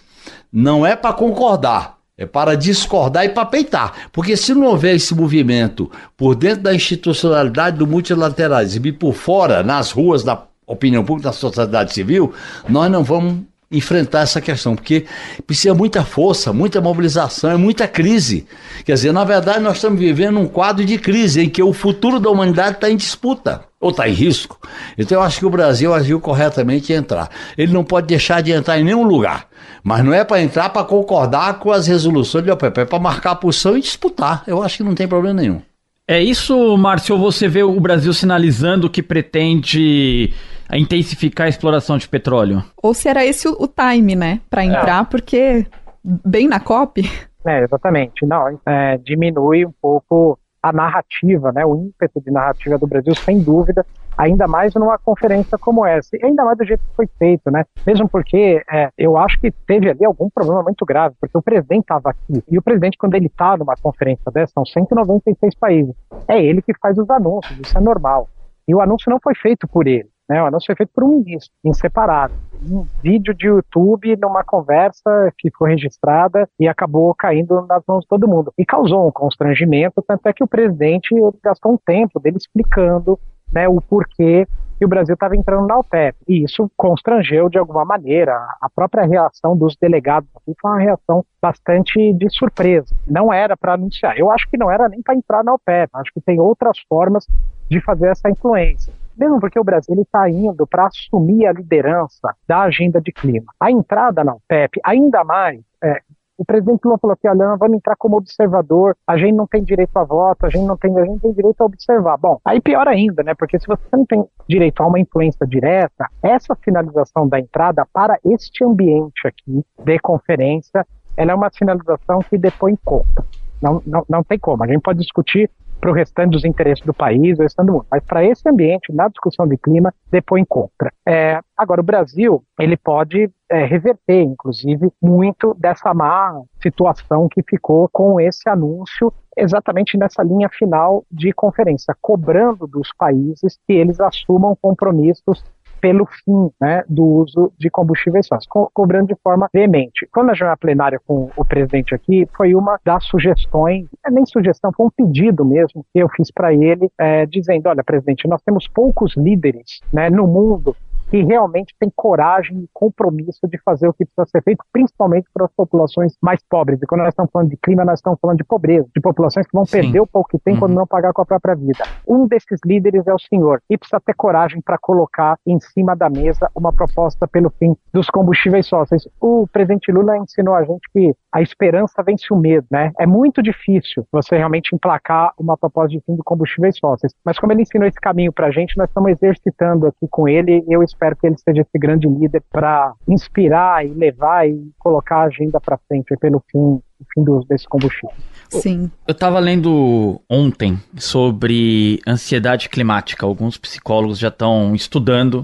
Não é para concordar, é para discordar e para peitar. Porque se não houver esse movimento por dentro da institucionalidade do multilateralismo e por fora, nas ruas da opinião pública, da sociedade civil, nós não vamos enfrentar essa questão, porque precisa muita força, muita mobilização, é muita crise. Quer dizer, na verdade, nós estamos vivendo um quadro de crise em que o futuro da humanidade está em disputa ou está em risco. Então eu acho que o Brasil agiu corretamente em entrar. Ele não pode deixar de entrar em nenhum lugar. Mas não é para entrar para concordar com as resoluções do OPEP, é para marcar a posição e disputar. Eu acho que não tem problema nenhum. É isso, Márcio, você vê o Brasil sinalizando que pretende intensificar a exploração de petróleo? Ou se era esse o, o time, né, para entrar, é. porque bem na COP... É, exatamente. Não, é, diminui um pouco a narrativa, né, o ímpeto de narrativa do Brasil, sem dúvida, ainda mais numa conferência como essa, e ainda mais do jeito que foi feito, né? Mesmo porque é, eu acho que teve ali algum problema muito grave, porque o presidente estava aqui, e o presidente, quando ele está numa conferência dessa, são 196 países, é ele que faz os anúncios, isso é normal. E o anúncio não foi feito por ele, né? O anúncio foi feito por um ministro, em separado. Um vídeo de YouTube numa conversa que foi registrada e acabou caindo nas mãos de todo mundo. E causou um constrangimento, tanto é que o presidente gastou um tempo dele explicando né, o porquê que o Brasil estava entrando na OPEP. E isso constrangeu de alguma maneira. A própria reação dos delegados aqui foi uma reação bastante de surpresa. Não era para anunciar. Eu acho que não era nem para entrar na OPEP. Acho que tem outras formas de fazer essa influência. Mesmo porque o Brasil está indo para assumir a liderança da agenda de clima. A entrada na OPEP, ainda mais, é, o presidente Lula falou que, olha, vamos entrar como observador, a gente não tem direito a voto, a gente não tem, a gente tem direito a observar. Bom, aí pior ainda, né? Porque se você não tem direito a uma influência direta, essa finalização da entrada para este ambiente aqui de conferência, ela é uma finalização que depõe conta. Não, não, não tem como. A gente pode discutir para o restante dos interesses do país, do restante do mundo. Mas para esse ambiente, na discussão de clima, depõe contra. É, agora, o Brasil, ele pode é, reverter, inclusive, muito dessa má situação que ficou com esse anúncio exatamente nessa linha final de conferência, cobrando dos países que eles assumam compromissos pelo fim né, do uso de combustíveis fósseis, co cobrando de forma veemente. Quando a jornada plenária com o presidente aqui, foi uma das sugestões, é nem sugestão, foi um pedido mesmo que eu fiz para ele, é, dizendo: olha, presidente, nós temos poucos líderes né, no mundo que realmente tem coragem e compromisso de fazer o que precisa ser feito, principalmente para as populações mais pobres. E quando nós estamos falando de clima, nós estamos falando de pobreza, de populações que vão Sim. perder o pouco que tem uhum. quando não pagar com a própria vida. Um desses líderes é o senhor e precisa ter coragem para colocar em cima da mesa uma proposta pelo fim dos combustíveis fósseis. O presidente Lula ensinou a gente que a esperança vence o medo, né? É muito difícil você realmente emplacar uma proposta de fim de combustíveis fósseis. Mas como ele ensinou esse caminho para a gente, nós estamos exercitando aqui com ele. Eu espero que ele seja esse grande líder para inspirar e levar e colocar a agenda para frente pelo fim, o fim dos, desse combustível. Sim. Eu estava lendo ontem sobre ansiedade climática. Alguns psicólogos já estão estudando.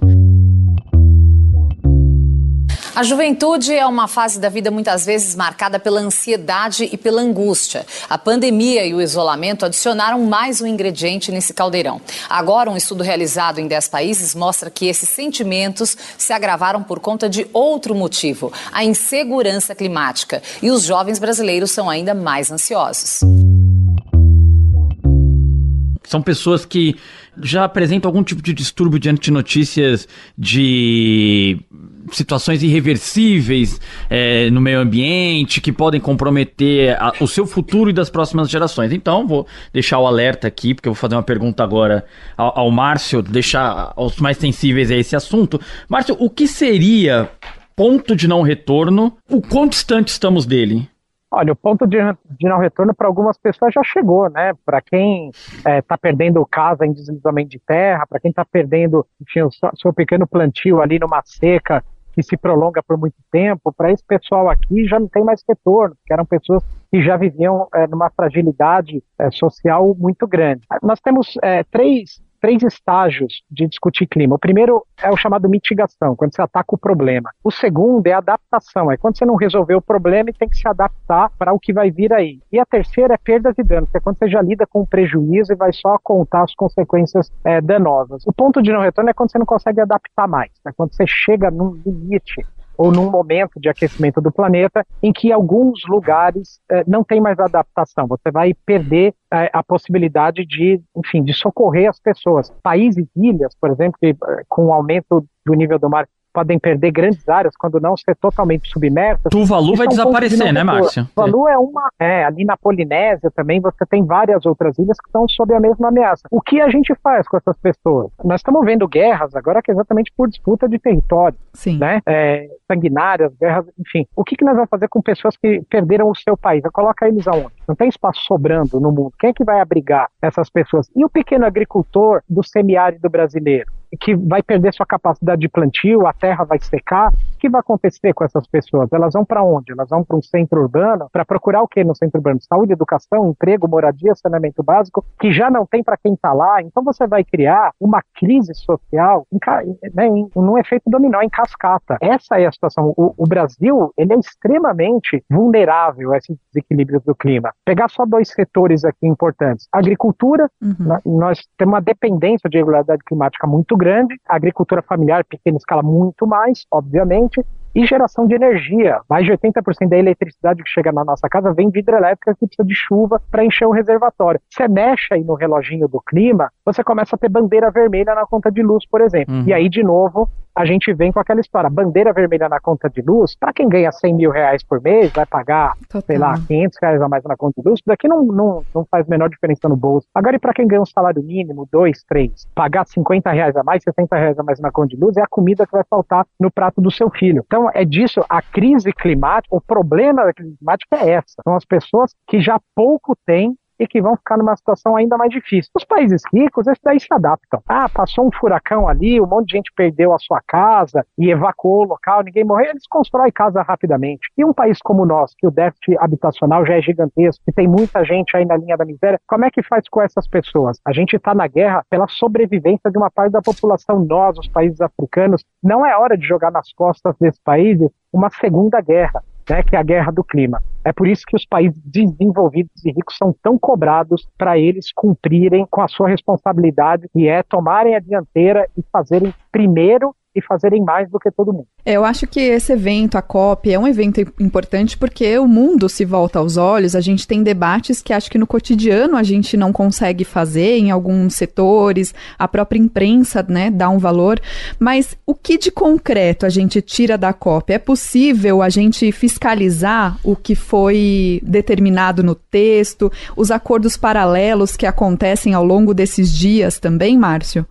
A juventude é uma fase da vida muitas vezes marcada pela ansiedade e pela angústia. A pandemia e o isolamento adicionaram mais um ingrediente nesse caldeirão. Agora, um estudo realizado em 10 países mostra que esses sentimentos se agravaram por conta de outro motivo: a insegurança climática. E os jovens brasileiros são ainda mais ansiosos. São pessoas que já apresentam algum tipo de distúrbio diante de notícias de situações irreversíveis é, no meio ambiente que podem comprometer a, o seu futuro e das próximas gerações. Então, vou deixar o alerta aqui, porque eu vou fazer uma pergunta agora ao, ao Márcio, deixar os mais sensíveis a esse assunto. Márcio, o que seria ponto de não retorno? O quão distante estamos dele? Olha, o ponto de, de não retorno para algumas pessoas já chegou, né? Para quem está é, tá perdendo casa em deslizamento de terra, para quem está perdendo enfim, o seu pequeno plantio ali numa seca que se prolonga por muito tempo, para esse pessoal aqui já não tem mais retorno, porque eram pessoas que já viviam é, numa fragilidade é, social muito grande. Nós temos é, três três estágios de discutir clima. O primeiro é o chamado mitigação, quando você ataca o problema. O segundo é adaptação, é quando você não resolveu o problema e tem que se adaptar para o que vai vir aí. E a terceira é perdas e danos, que é quando você já lida com o prejuízo e vai só contar as consequências é, danosas. O ponto de não retorno é quando você não consegue adaptar mais, é quando você chega num limite ou num momento de aquecimento do planeta em que alguns lugares eh, não tem mais adaptação. Você vai perder eh, a possibilidade de, enfim, de socorrer as pessoas. Países, ilhas, por exemplo, que eh, com o aumento do nível do mar podem perder grandes áreas quando não ser totalmente submersas. Tuvalu vai é desaparecer, de né, Márcio? Tuvalu é uma. É, ali na Polinésia também você tem várias outras ilhas que estão sob a mesma ameaça. O que a gente faz com essas pessoas? Nós estamos vendo guerras agora que é exatamente por disputa de território. Sim. Né? É, sanguinárias, guerras, enfim. O que, que nós vamos fazer com pessoas que perderam o seu país? Coloca eles aonde? Não tem espaço sobrando no mundo. Quem é que vai abrigar essas pessoas? E o pequeno agricultor do semiárido brasileiro? Que vai perder sua capacidade de plantio, a terra vai secar. Que vai acontecer com essas pessoas? Elas vão para onde? Elas vão para um centro urbano para procurar o que no centro urbano? Saúde, educação, emprego, moradia, saneamento básico, que já não tem para quem está lá. Então você vai criar uma crise social né, num efeito dominó, em cascata. Essa é a situação. O, o Brasil ele é extremamente vulnerável a esses desequilíbrios do clima. Pegar só dois setores aqui importantes. agricultura, uhum. nós temos uma dependência de regularidade climática muito grande grande, agricultura familiar, pequena escala, muito mais, obviamente, e geração de energia. Mais de 80% da eletricidade que chega na nossa casa vem de hidrelétrica que precisa de chuva para encher o reservatório. Você mexe aí no reloginho do clima, você começa a ter bandeira vermelha na conta de luz, por exemplo. Uhum. E aí, de novo, a gente vem com aquela história, bandeira vermelha na conta de luz, para quem ganha 100 mil reais por mês, vai pagar, Total. sei lá, 500 reais a mais na conta de luz, daqui não, não, não faz a menor diferença no bolso. Agora, e para quem ganha um salário mínimo, 2, 3, pagar 50 reais a mais, 60 reais a mais na conta de luz, é a comida que vai faltar no prato do seu filho. Então, é disso, a crise climática, o problema da crise climática é essa. São as pessoas que já pouco têm e que vão ficar numa situação ainda mais difícil. Os países ricos, esses daí se adaptam. Ah, passou um furacão ali, um monte de gente perdeu a sua casa e evacuou o local, ninguém morreu, eles constroem casa rapidamente. E um país como o nosso, que o déficit habitacional já é gigantesco, que tem muita gente aí na linha da miséria, como é que faz com essas pessoas? A gente está na guerra pela sobrevivência de uma parte da população, nós, os países africanos. Não é hora de jogar nas costas desses países uma segunda guerra né, que é a guerra do clima. É por isso que os países desenvolvidos e ricos são tão cobrados para eles cumprirem com a sua responsabilidade, e é tomarem a dianteira e fazerem primeiro e fazerem mais do que todo mundo. É, eu acho que esse evento, a COP, é um evento importante porque o mundo se volta aos olhos, a gente tem debates que acho que no cotidiano a gente não consegue fazer em alguns setores, a própria imprensa né, dá um valor, mas o que de concreto a gente tira da COP? É possível a gente fiscalizar o que foi determinado no texto, os acordos paralelos que acontecem ao longo desses dias também, Márcio?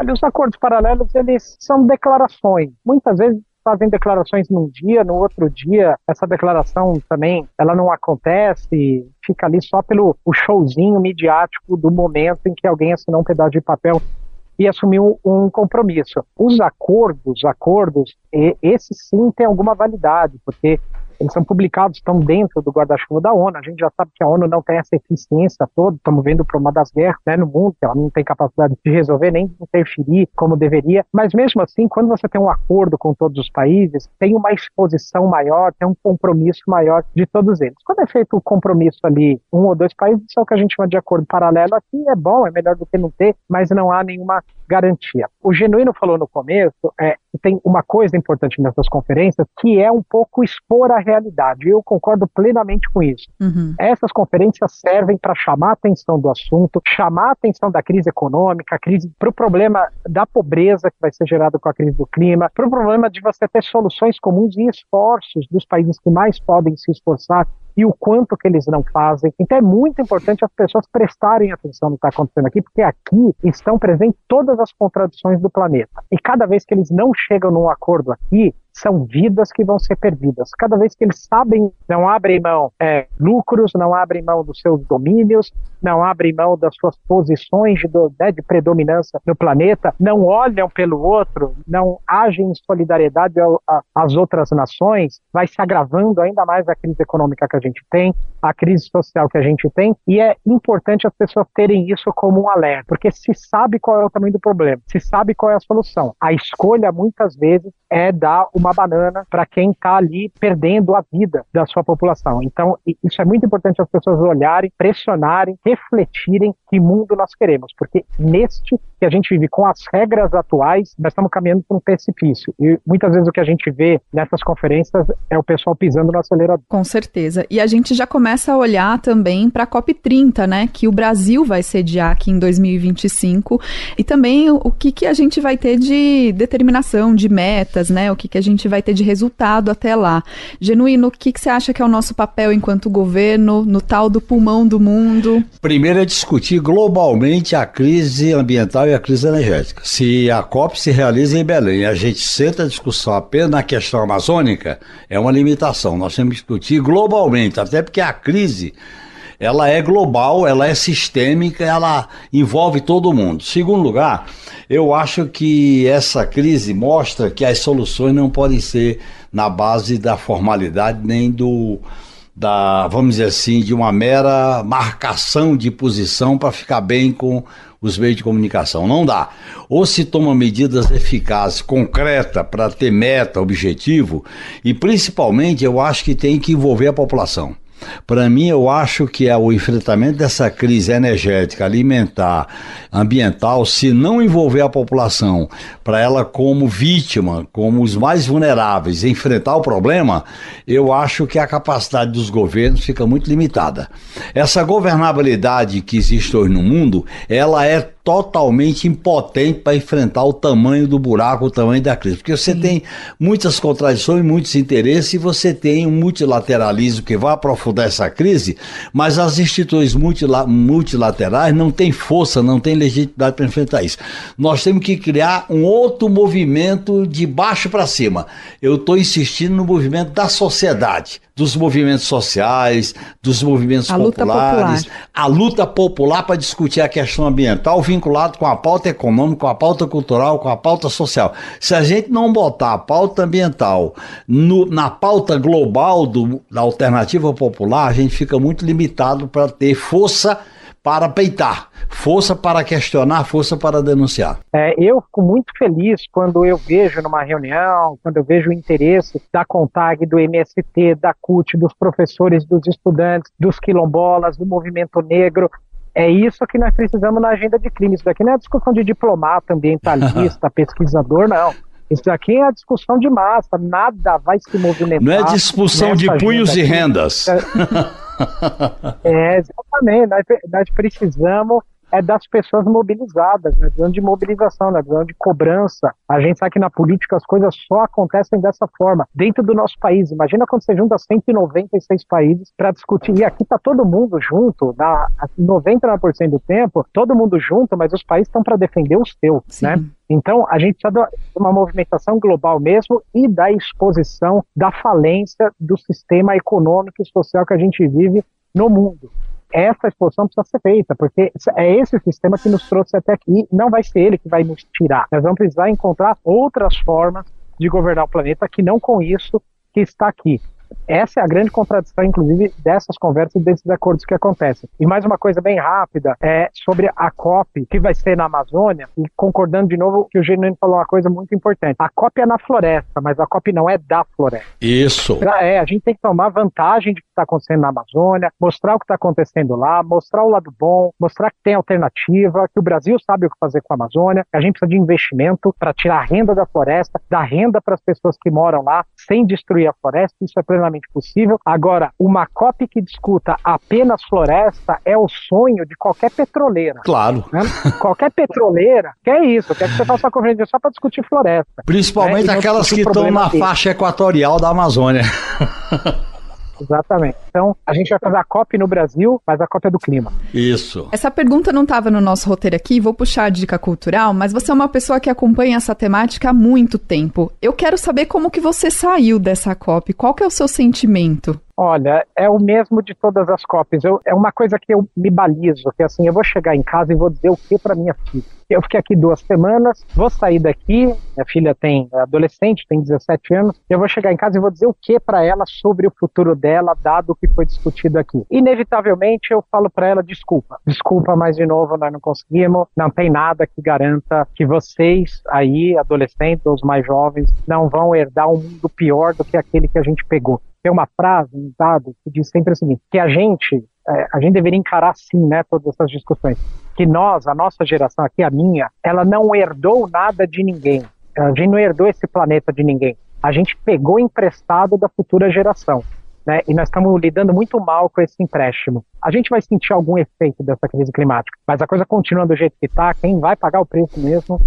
Olha, os acordos paralelos, eles são declarações. Muitas vezes fazem declarações num dia, no outro dia, essa declaração também, ela não acontece, fica ali só pelo o showzinho midiático do momento em que alguém assinou um pedaço de papel e assumiu um compromisso. Os acordos, acordos, esse sim tem alguma validade, porque eles são publicados, estão dentro do guarda-chuva da ONU. A gente já sabe que a ONU não tem essa eficiência toda. Estamos vendo para uma das guerras né, no mundo, que ela não tem capacidade de resolver nem de interferir como deveria. Mas mesmo assim, quando você tem um acordo com todos os países, tem uma exposição maior, tem um compromisso maior de todos eles. Quando é feito o compromisso ali, um ou dois países, isso é o que a gente chama de acordo paralelo. Aqui é bom, é melhor do que não ter, mas não há nenhuma garantia. O Genuíno falou no começo, é, tem uma coisa importante nessas conferências, que é um pouco expor a realidade. Eu concordo plenamente com isso. Uhum. Essas conferências servem para chamar a atenção do assunto, chamar a atenção da crise econômica, a crise para o problema da pobreza que vai ser gerado com a crise do clima, para o problema de você ter soluções comuns e esforços dos países que mais podem se esforçar e o quanto que eles não fazem. Então é muito importante as pessoas prestarem atenção no que está acontecendo aqui, porque aqui estão presentes todas as contradições do planeta. E cada vez que eles não chegam num acordo aqui, são vidas que vão ser perdidas. Cada vez que eles sabem, não abrem mão é, lucros, não abrem mão dos seus domínios, não abrem mão das suas posições de, né, de predominância no planeta, não olham pelo outro, não agem em solidariedade às outras nações, vai se agravando ainda mais a crise econômica que a gente tem, a crise social que a gente tem, e é importante as pessoas terem isso como um alerta, porque se sabe qual é o tamanho do problema, se sabe qual é a solução. A escolha, muitas vezes, é dar uma banana para quem está ali perdendo a vida da sua população. Então, isso é muito importante as pessoas olharem, pressionarem, refletirem que mundo nós queremos, porque neste que a gente vive com as regras atuais, nós estamos caminhando para um precipício. E muitas vezes o que a gente vê nessas conferências é o pessoal pisando no acelerador. Com certeza. E a gente já começa a olhar também para a COP30, né, que o Brasil vai sediar aqui em 2025, e também o que, que a gente vai ter de determinação, de metas, né, o que, que a gente vai ter de resultado até lá. Genuíno, o que, que você acha que é o nosso papel enquanto governo no tal do pulmão do mundo? Primeiro é discutir globalmente a crise ambiental e a crise energética. Se a COP se realiza em Belém e a gente senta a discussão apenas na questão amazônica, é uma limitação. Nós temos que discutir globalmente, até porque a crise ela é global, ela é sistêmica, ela envolve todo mundo. Segundo lugar, eu acho que essa crise mostra que as soluções não podem ser na base da formalidade nem do da, vamos dizer assim, de uma mera marcação de posição para ficar bem com os meios de comunicação. Não dá. Ou se toma medidas eficazes, concretas, para ter meta, objetivo, e principalmente eu acho que tem que envolver a população. Para mim, eu acho que é o enfrentamento dessa crise energética, alimentar, ambiental, se não envolver a população para ela como vítima, como os mais vulneráveis, enfrentar o problema, eu acho que a capacidade dos governos fica muito limitada. Essa governabilidade que existe hoje no mundo, ela é totalmente impotente para enfrentar o tamanho do buraco, o tamanho da crise. Porque você Sim. tem muitas contradições, muitos interesses, e você tem um multilateralismo que vai aprofundar essa crise, mas as instituições multila multilaterais não têm força, não têm legitimidade para enfrentar isso. Nós temos que criar um outro movimento de baixo para cima. Eu estou insistindo no movimento da sociedade dos movimentos sociais, dos movimentos a populares, luta a luta popular para discutir a questão ambiental vinculado com a pauta econômica, com a pauta cultural, com a pauta social. Se a gente não botar a pauta ambiental no, na pauta global do, da alternativa popular, a gente fica muito limitado para ter força para peitar, força para questionar, força para denunciar. É, eu fico muito feliz quando eu vejo numa reunião, quando eu vejo o interesse da CONTAG, do MST, da CUT, dos professores, dos estudantes, dos quilombolas, do movimento negro. É isso que nós precisamos na agenda de crime. Isso daqui não é discussão de diplomata, ambientalista, pesquisador, não. Isso aqui é a discussão de massa, nada vai se movimentar. Não é discussão de punhos e rendas. É, exatamente. Nós, nós precisamos é das pessoas mobilizadas, na visão de mobilização, na visão de cobrança. A gente sabe que na política as coisas só acontecem dessa forma, dentro do nosso país. Imagina quando você junta 196 países para discutir, e aqui está todo mundo junto, na 99% do tempo, todo mundo junto, mas os países estão para defender os seus, né? Então, a gente precisa de uma movimentação global mesmo e da exposição da falência do sistema econômico e social que a gente vive no mundo essa exposição precisa ser feita, porque é esse sistema que nos trouxe até aqui, não vai ser ele que vai nos tirar. Nós vamos precisar encontrar outras formas de governar o planeta que não com isso que está aqui. Essa é a grande contradição, inclusive, dessas conversas e desses acordos que acontecem. E mais uma coisa bem rápida é sobre a COP, que vai ser na Amazônia, e concordando de novo que o Genuíno falou uma coisa muito importante. A COP é na floresta, mas a COP não é da floresta. Isso. É, a gente tem que tomar vantagem de que está acontecendo na Amazônia, mostrar o que está acontecendo lá, mostrar o lado bom, mostrar que tem alternativa, que o Brasil sabe o que fazer com a Amazônia, que a gente precisa de investimento para tirar a renda da floresta, dar renda para as pessoas que moram lá, sem destruir a floresta. Isso é plenamente possível. Agora, uma COP que discuta apenas floresta é o sonho de qualquer petroleira. Claro. Né? qualquer petroleira quer isso, quer que você faça uma conferência só para discutir floresta. Principalmente né? aquelas que estão na dele. faixa equatorial da Amazônia. Exatamente. Então, a gente vai fazer a COP no Brasil, mas a COP é do clima. Isso. Essa pergunta não estava no nosso roteiro aqui, vou puxar a dica cultural, mas você é uma pessoa que acompanha essa temática há muito tempo. Eu quero saber como que você saiu dessa COP, qual que é o seu sentimento? Olha, é o mesmo de todas as COPs. Eu, é uma coisa que eu me balizo, que assim, eu vou chegar em casa e vou dizer o que para minha filha. Eu fiquei aqui duas semanas, vou sair daqui, minha filha tem é adolescente, tem 17 anos, eu vou chegar em casa e vou dizer o que para ela sobre o futuro dela, dado o que foi discutido aqui. Inevitavelmente eu falo para ela desculpa, desculpa, mas de novo nós não conseguimos, não tem nada que garanta que vocês aí, adolescentes, os mais jovens, não vão herdar um mundo pior do que aquele que a gente pegou tem uma frase, um dado, que diz sempre o seguinte, que a gente, é, a gente deveria encarar sim, né, todas essas discussões, que nós, a nossa geração aqui, a minha, ela não herdou nada de ninguém, a gente não herdou esse planeta de ninguém, a gente pegou emprestado da futura geração. Né, e nós estamos lidando muito mal com esse empréstimo. A gente vai sentir algum efeito dessa crise climática, mas a coisa continua do jeito que está. Quem vai pagar o preço mesmo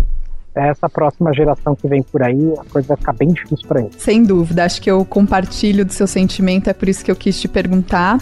essa próxima geração que vem por aí, a coisa vai ficar bem difícil para eles. Sem dúvida, acho que eu compartilho do seu sentimento, é por isso que eu quis te perguntar.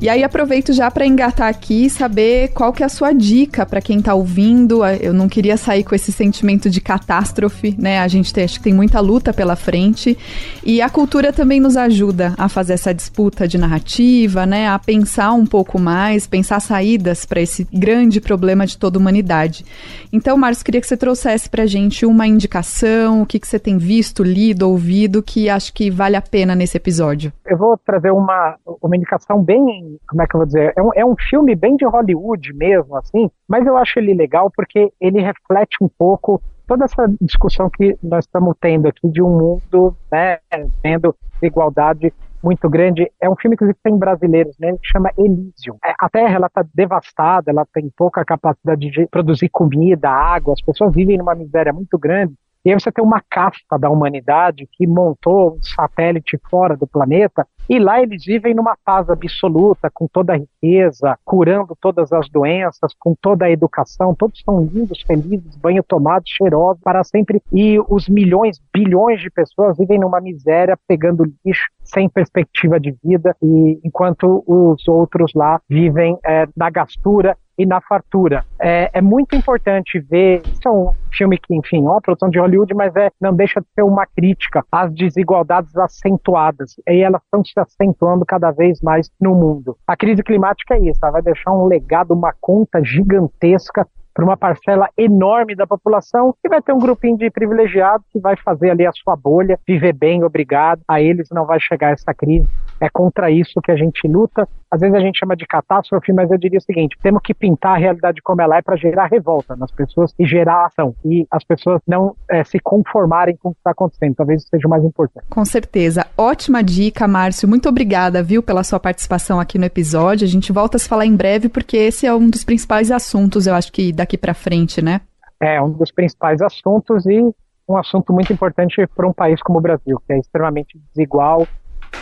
E aí aproveito já para engatar aqui e saber qual que é a sua dica para quem está ouvindo. Eu não queria sair com esse sentimento de catástrofe, né? A gente tem, acho que tem muita luta pela frente e a cultura também nos ajuda a fazer essa disputa de narrativa, né? A pensar um pouco mais, pensar saídas para esse grande problema de toda a humanidade. Então, Marcos, queria que você trouxesse para a gente uma indicação, o que, que você tem visto, lido, ouvido, que acho que vale a pena nesse episódio. Eu vou trazer uma, uma indicação bem como é que eu vou dizer? É um, é um filme bem de Hollywood mesmo, assim, mas eu acho ele legal porque ele reflete um pouco toda essa discussão que nós estamos tendo aqui de um mundo, né, tendo igualdade muito grande. É um filme que tem brasileiros, né? Que chama Elysium. É, a Terra ela está devastada, ela tem pouca capacidade de produzir comida, água. As pessoas vivem numa miséria muito grande. E aí você tem uma casta da humanidade que montou um satélite fora do planeta e lá eles vivem numa paz absoluta, com toda a riqueza, curando todas as doenças, com toda a educação, todos são lindos, felizes, banho tomado, cheirosos para sempre. E os milhões, bilhões de pessoas vivem numa miséria, pegando lixo, sem perspectiva de vida, e enquanto os outros lá vivem é, na gastura e na fartura. É, é, muito importante ver. Isso é um filme que, enfim, é uma produção de Hollywood, mas é, não deixa de ser uma crítica às desigualdades acentuadas. E elas estão se acentuando cada vez mais no mundo. A crise climática é isso, ela vai deixar um legado, uma conta gigantesca para uma parcela enorme da população e vai ter um grupinho de privilegiados que vai fazer ali a sua bolha, viver bem, obrigado. A eles não vai chegar essa crise. É contra isso que a gente luta. Às vezes a gente chama de catástrofe, mas eu diria o seguinte: temos que pintar a realidade como ela é para gerar revolta nas pessoas e gerar ação. E as pessoas não é, se conformarem com o que está acontecendo. Talvez isso seja o mais importante. Com certeza. Ótima dica, Márcio. Muito obrigada, viu, pela sua participação aqui no episódio. A gente volta a se falar em breve, porque esse é um dos principais assuntos, eu acho que daqui para frente, né? é um dos principais assuntos e um assunto muito importante para um país como o Brasil, que é extremamente desigual,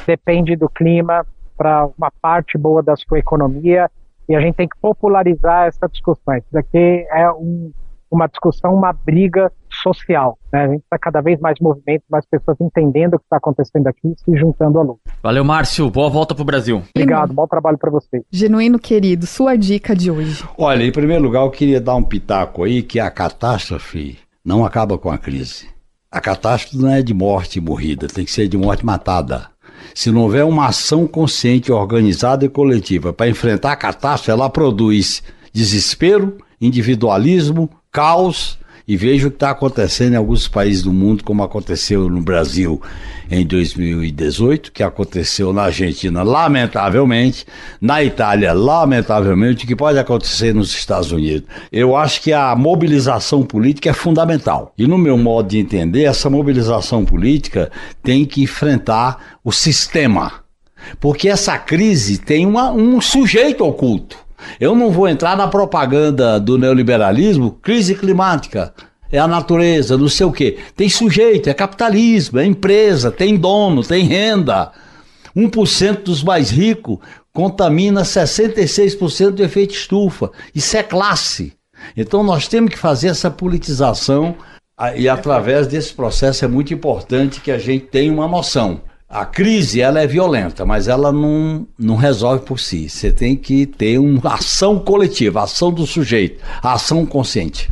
depende do clima para uma parte boa da sua economia e a gente tem que popularizar essa discussão. Isso daqui é um, uma discussão, uma briga social. Né? A gente está cada vez mais movimento, mais pessoas entendendo o que está acontecendo aqui e se juntando à luta. Valeu, Márcio. Boa volta para o Brasil. Obrigado, bom trabalho para vocês. Genuíno querido, sua dica de hoje. Olha, em primeiro lugar, eu queria dar um pitaco aí que a catástrofe não acaba com a crise. A catástrofe não é de morte morrida, tem que ser de morte matada. Se não houver uma ação consciente, organizada e coletiva para enfrentar a catástrofe, ela produz desespero, individualismo, caos. E veja o que está acontecendo em alguns países do mundo, como aconteceu no Brasil em 2018, que aconteceu na Argentina, lamentavelmente, na Itália, lamentavelmente, o que pode acontecer nos Estados Unidos. Eu acho que a mobilização política é fundamental. E no meu modo de entender, essa mobilização política tem que enfrentar o sistema. Porque essa crise tem uma, um sujeito oculto. Eu não vou entrar na propaganda do neoliberalismo, crise climática, é a natureza, não sei o quê. Tem sujeito, é capitalismo, é empresa, tem dono, tem renda. 1% dos mais ricos contamina 66% do efeito estufa. Isso é classe. Então nós temos que fazer essa politização e através desse processo é muito importante que a gente tenha uma noção. A crise ela é violenta, mas ela não, não resolve por si. Você tem que ter uma ação coletiva, ação do sujeito, ação consciente.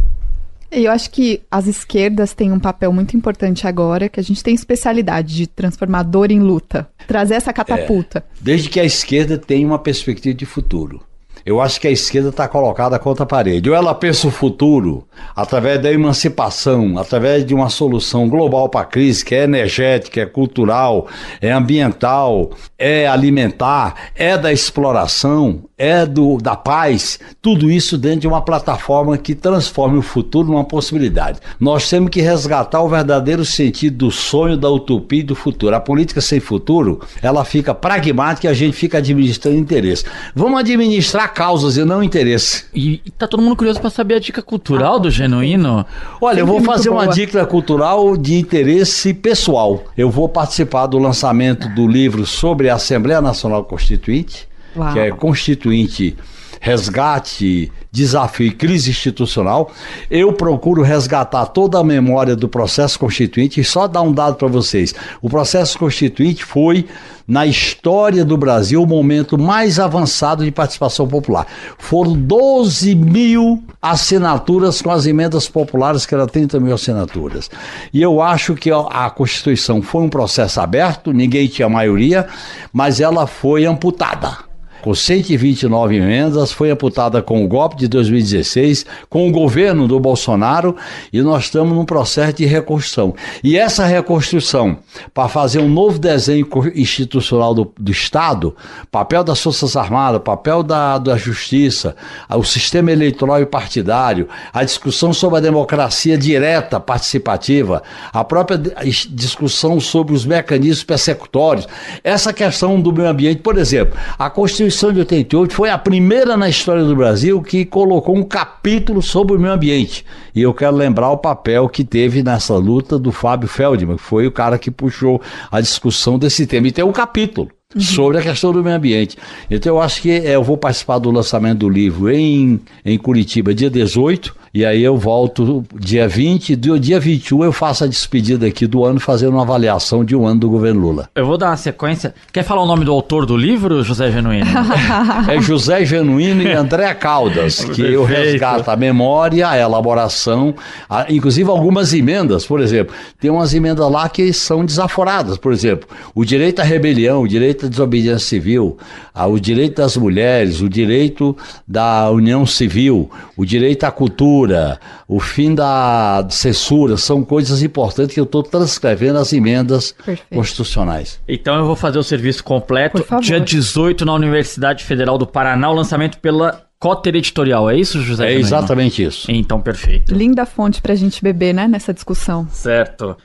Eu acho que as esquerdas têm um papel muito importante agora, que a gente tem especialidade de transformar dor em luta, trazer essa catapulta. É, desde que a esquerda tem uma perspectiva de futuro. Eu acho que a esquerda está colocada contra a parede. Ou ela pensa o futuro através da emancipação, através de uma solução global para a crise, que é energética, é cultural, é ambiental, é alimentar, é da exploração, é do, da paz, tudo isso dentro de uma plataforma que transforme o futuro numa possibilidade. Nós temos que resgatar o verdadeiro sentido do sonho, da utopia e do futuro. A política sem futuro, ela fica pragmática e a gente fica administrando interesse. Vamos administrar causas e não interesse. E, e tá todo mundo curioso para saber a dica cultural do Genuíno. Olha, eu vou fazer uma dica cultural de interesse pessoal. Eu vou participar do lançamento do livro sobre a Assembleia Nacional Constituinte, Uau. que é Constituinte resgate, desafio e crise institucional. Eu procuro resgatar toda a memória do processo constituinte e só dar um dado para vocês. O processo constituinte foi, na história do Brasil, o momento mais avançado de participação popular. Foram 12 mil assinaturas com as emendas populares, que eram 30 mil assinaturas. E eu acho que a Constituição foi um processo aberto, ninguém tinha maioria, mas ela foi amputada com 129 emendas, foi amputada com o golpe de 2016, com o governo do Bolsonaro, e nós estamos num processo de reconstrução. E essa reconstrução, para fazer um novo desenho institucional do, do Estado, papel das Forças Armadas, papel da, da Justiça, o sistema eleitoral e partidário, a discussão sobre a democracia direta, participativa, a própria discussão sobre os mecanismos persecutórios, essa questão do meio ambiente, por exemplo, a Constituição Constituição de 88 foi a primeira na história do Brasil que colocou um capítulo sobre o meio ambiente. E eu quero lembrar o papel que teve nessa luta do Fábio Feldman, que foi o cara que puxou a discussão desse tema. E tem um capítulo uhum. sobre a questão do meio ambiente. Então eu acho que é, eu vou participar do lançamento do livro em, em Curitiba, dia 18 e aí eu volto dia 20, do dia 21 eu faço a despedida aqui do ano, fazendo uma avaliação de um ano do governo Lula. Eu vou dar uma sequência. Quer falar o nome do autor do livro, José Genuíno? é José Genuíno e André Caldas, que eu resgato a memória, a elaboração, a, inclusive algumas emendas, por exemplo. Tem umas emendas lá que são desaforadas, por exemplo, o direito à rebelião, o direito à desobediência civil, a, o direito das mulheres, o direito da união civil, o direito à cultura, censura, o fim da censura, são coisas importantes que eu estou transcrevendo as emendas Perfeito. constitucionais. Então eu vou fazer o serviço completo. Dia 18 na Universidade Federal do Paraná, o lançamento pela Cotter Editorial, é isso, José? É exatamente isso. Então, perfeito. Linda fonte pra gente beber, né, nessa discussão. Certo.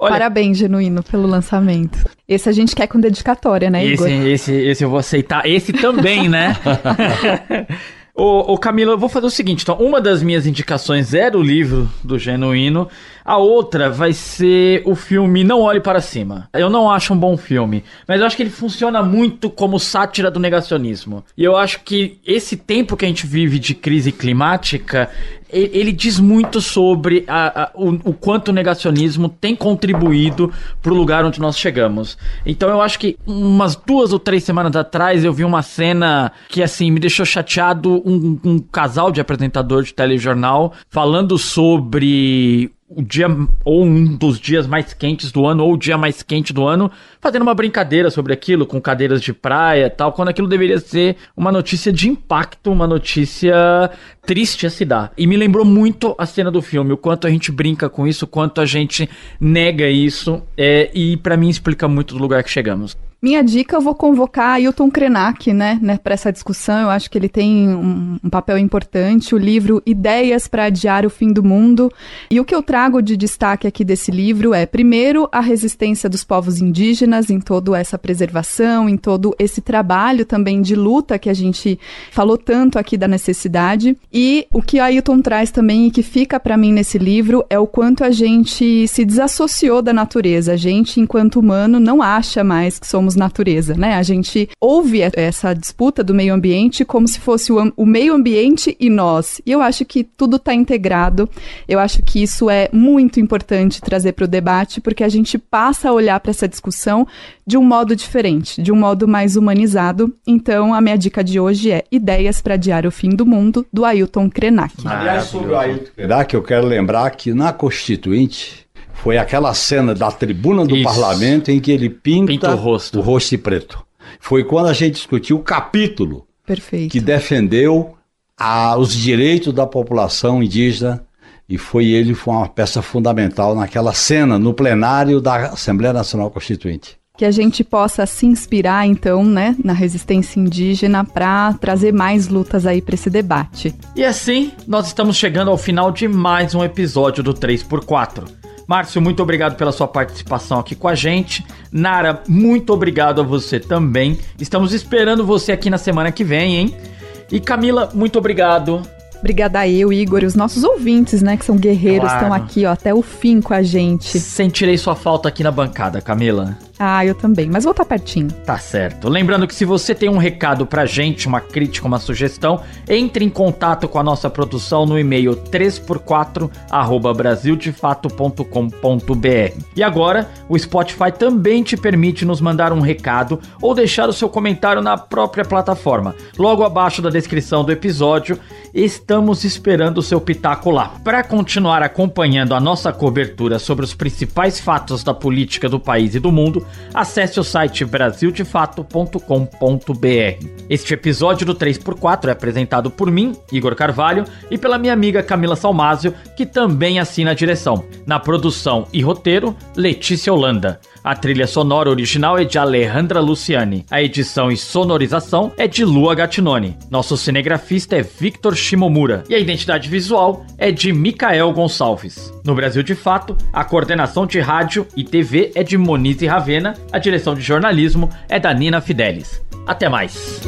Olha, Parabéns, Genuíno, pelo lançamento. Esse a gente quer com dedicatória, né, Igor? Esse, esse, esse eu vou aceitar. Esse também, né? Ô, ô Camila, eu vou fazer o seguinte, então, uma das minhas indicações era o livro do Genuíno, a outra vai ser o filme Não Olhe Para Cima. Eu não acho um bom filme, mas eu acho que ele funciona muito como sátira do negacionismo. E eu acho que esse tempo que a gente vive de crise climática, ele diz muito sobre a, a, o, o, quanto o negacionismo tem contribuído para o lugar onde nós chegamos. Então eu acho que umas duas ou três semanas atrás eu vi uma cena que assim me deixou chateado. Um, um casal de apresentador de telejornal falando sobre o dia ou um dos dias mais quentes do ano ou o dia mais quente do ano, fazendo uma brincadeira sobre aquilo com cadeiras de praia, tal, quando aquilo deveria ser uma notícia de impacto, uma notícia triste a se dar. E me lembrou muito a cena do filme, o quanto a gente brinca com isso, o quanto a gente nega isso, é, e para mim explica muito do lugar que chegamos. Minha dica, eu vou convocar Ailton Krenak, né, né para essa discussão. Eu acho que ele tem um, um papel importante. O livro Ideias para Adiar o Fim do Mundo. E o que eu trago de destaque aqui desse livro é, primeiro, a resistência dos povos indígenas em toda essa preservação, em todo esse trabalho também de luta que a gente falou tanto aqui da necessidade. E o que Ailton traz também e que fica para mim nesse livro é o quanto a gente se desassociou da natureza. A gente, enquanto humano, não acha mais que somos natureza, né? A gente ouve essa disputa do meio ambiente como se fosse o, o meio ambiente e nós. E eu acho que tudo está integrado. Eu acho que isso é muito importante trazer para o debate, porque a gente passa a olhar para essa discussão de um modo diferente, de um modo mais humanizado. Então, a minha dica de hoje é Ideias para Adiar o Fim do Mundo, do Ailton Krenak. Aliás, sobre o Ailton Krenak, eu quero lembrar que na Constituinte foi aquela cena da tribuna do Isso. parlamento em que ele pinta, pinta o, rosto. o rosto preto. Foi quando a gente discutiu o capítulo Perfeito. que defendeu a, os direitos da população indígena e foi ele foi uma peça fundamental naquela cena no plenário da Assembleia Nacional Constituinte. Que a gente possa se inspirar, então, né, na resistência indígena para trazer mais lutas aí para esse debate. E assim, nós estamos chegando ao final de mais um episódio do 3x4. Márcio, muito obrigado pela sua participação aqui com a gente. Nara, muito obrigado a você também. Estamos esperando você aqui na semana que vem, hein? E Camila, muito obrigado. Obrigada a eu, Igor, e os nossos ouvintes, né, que são guerreiros, estão claro. aqui, ó, até o fim com a gente. Sentirei sua falta aqui na bancada, Camila. Ah, eu também, mas vou estar pertinho. Tá certo. Lembrando que se você tem um recado pra gente, uma crítica, uma sugestão, entre em contato com a nossa produção no e-mail 3x4 brasildefato.com.br. E agora, o Spotify também te permite nos mandar um recado ou deixar o seu comentário na própria plataforma. Logo abaixo da descrição do episódio, estamos esperando o seu pitaco lá. Para continuar acompanhando a nossa cobertura sobre os principais fatos da política do país e do mundo, acesse o site brasildefato.com.br. Este episódio do 3x4 é apresentado por mim, Igor Carvalho, e pela minha amiga Camila Salmásio, que também assina a direção. Na produção e roteiro, Letícia Holanda. A trilha sonora original é de Alejandra Luciani. A edição e sonorização é de Lua Gattinoni. Nosso cinegrafista é Victor Shimomura. E a identidade visual é de Micael Gonçalves. No Brasil de Fato, a coordenação de rádio e TV é de Monize Ravena. A direção de jornalismo é da Nina Fidelis. Até mais!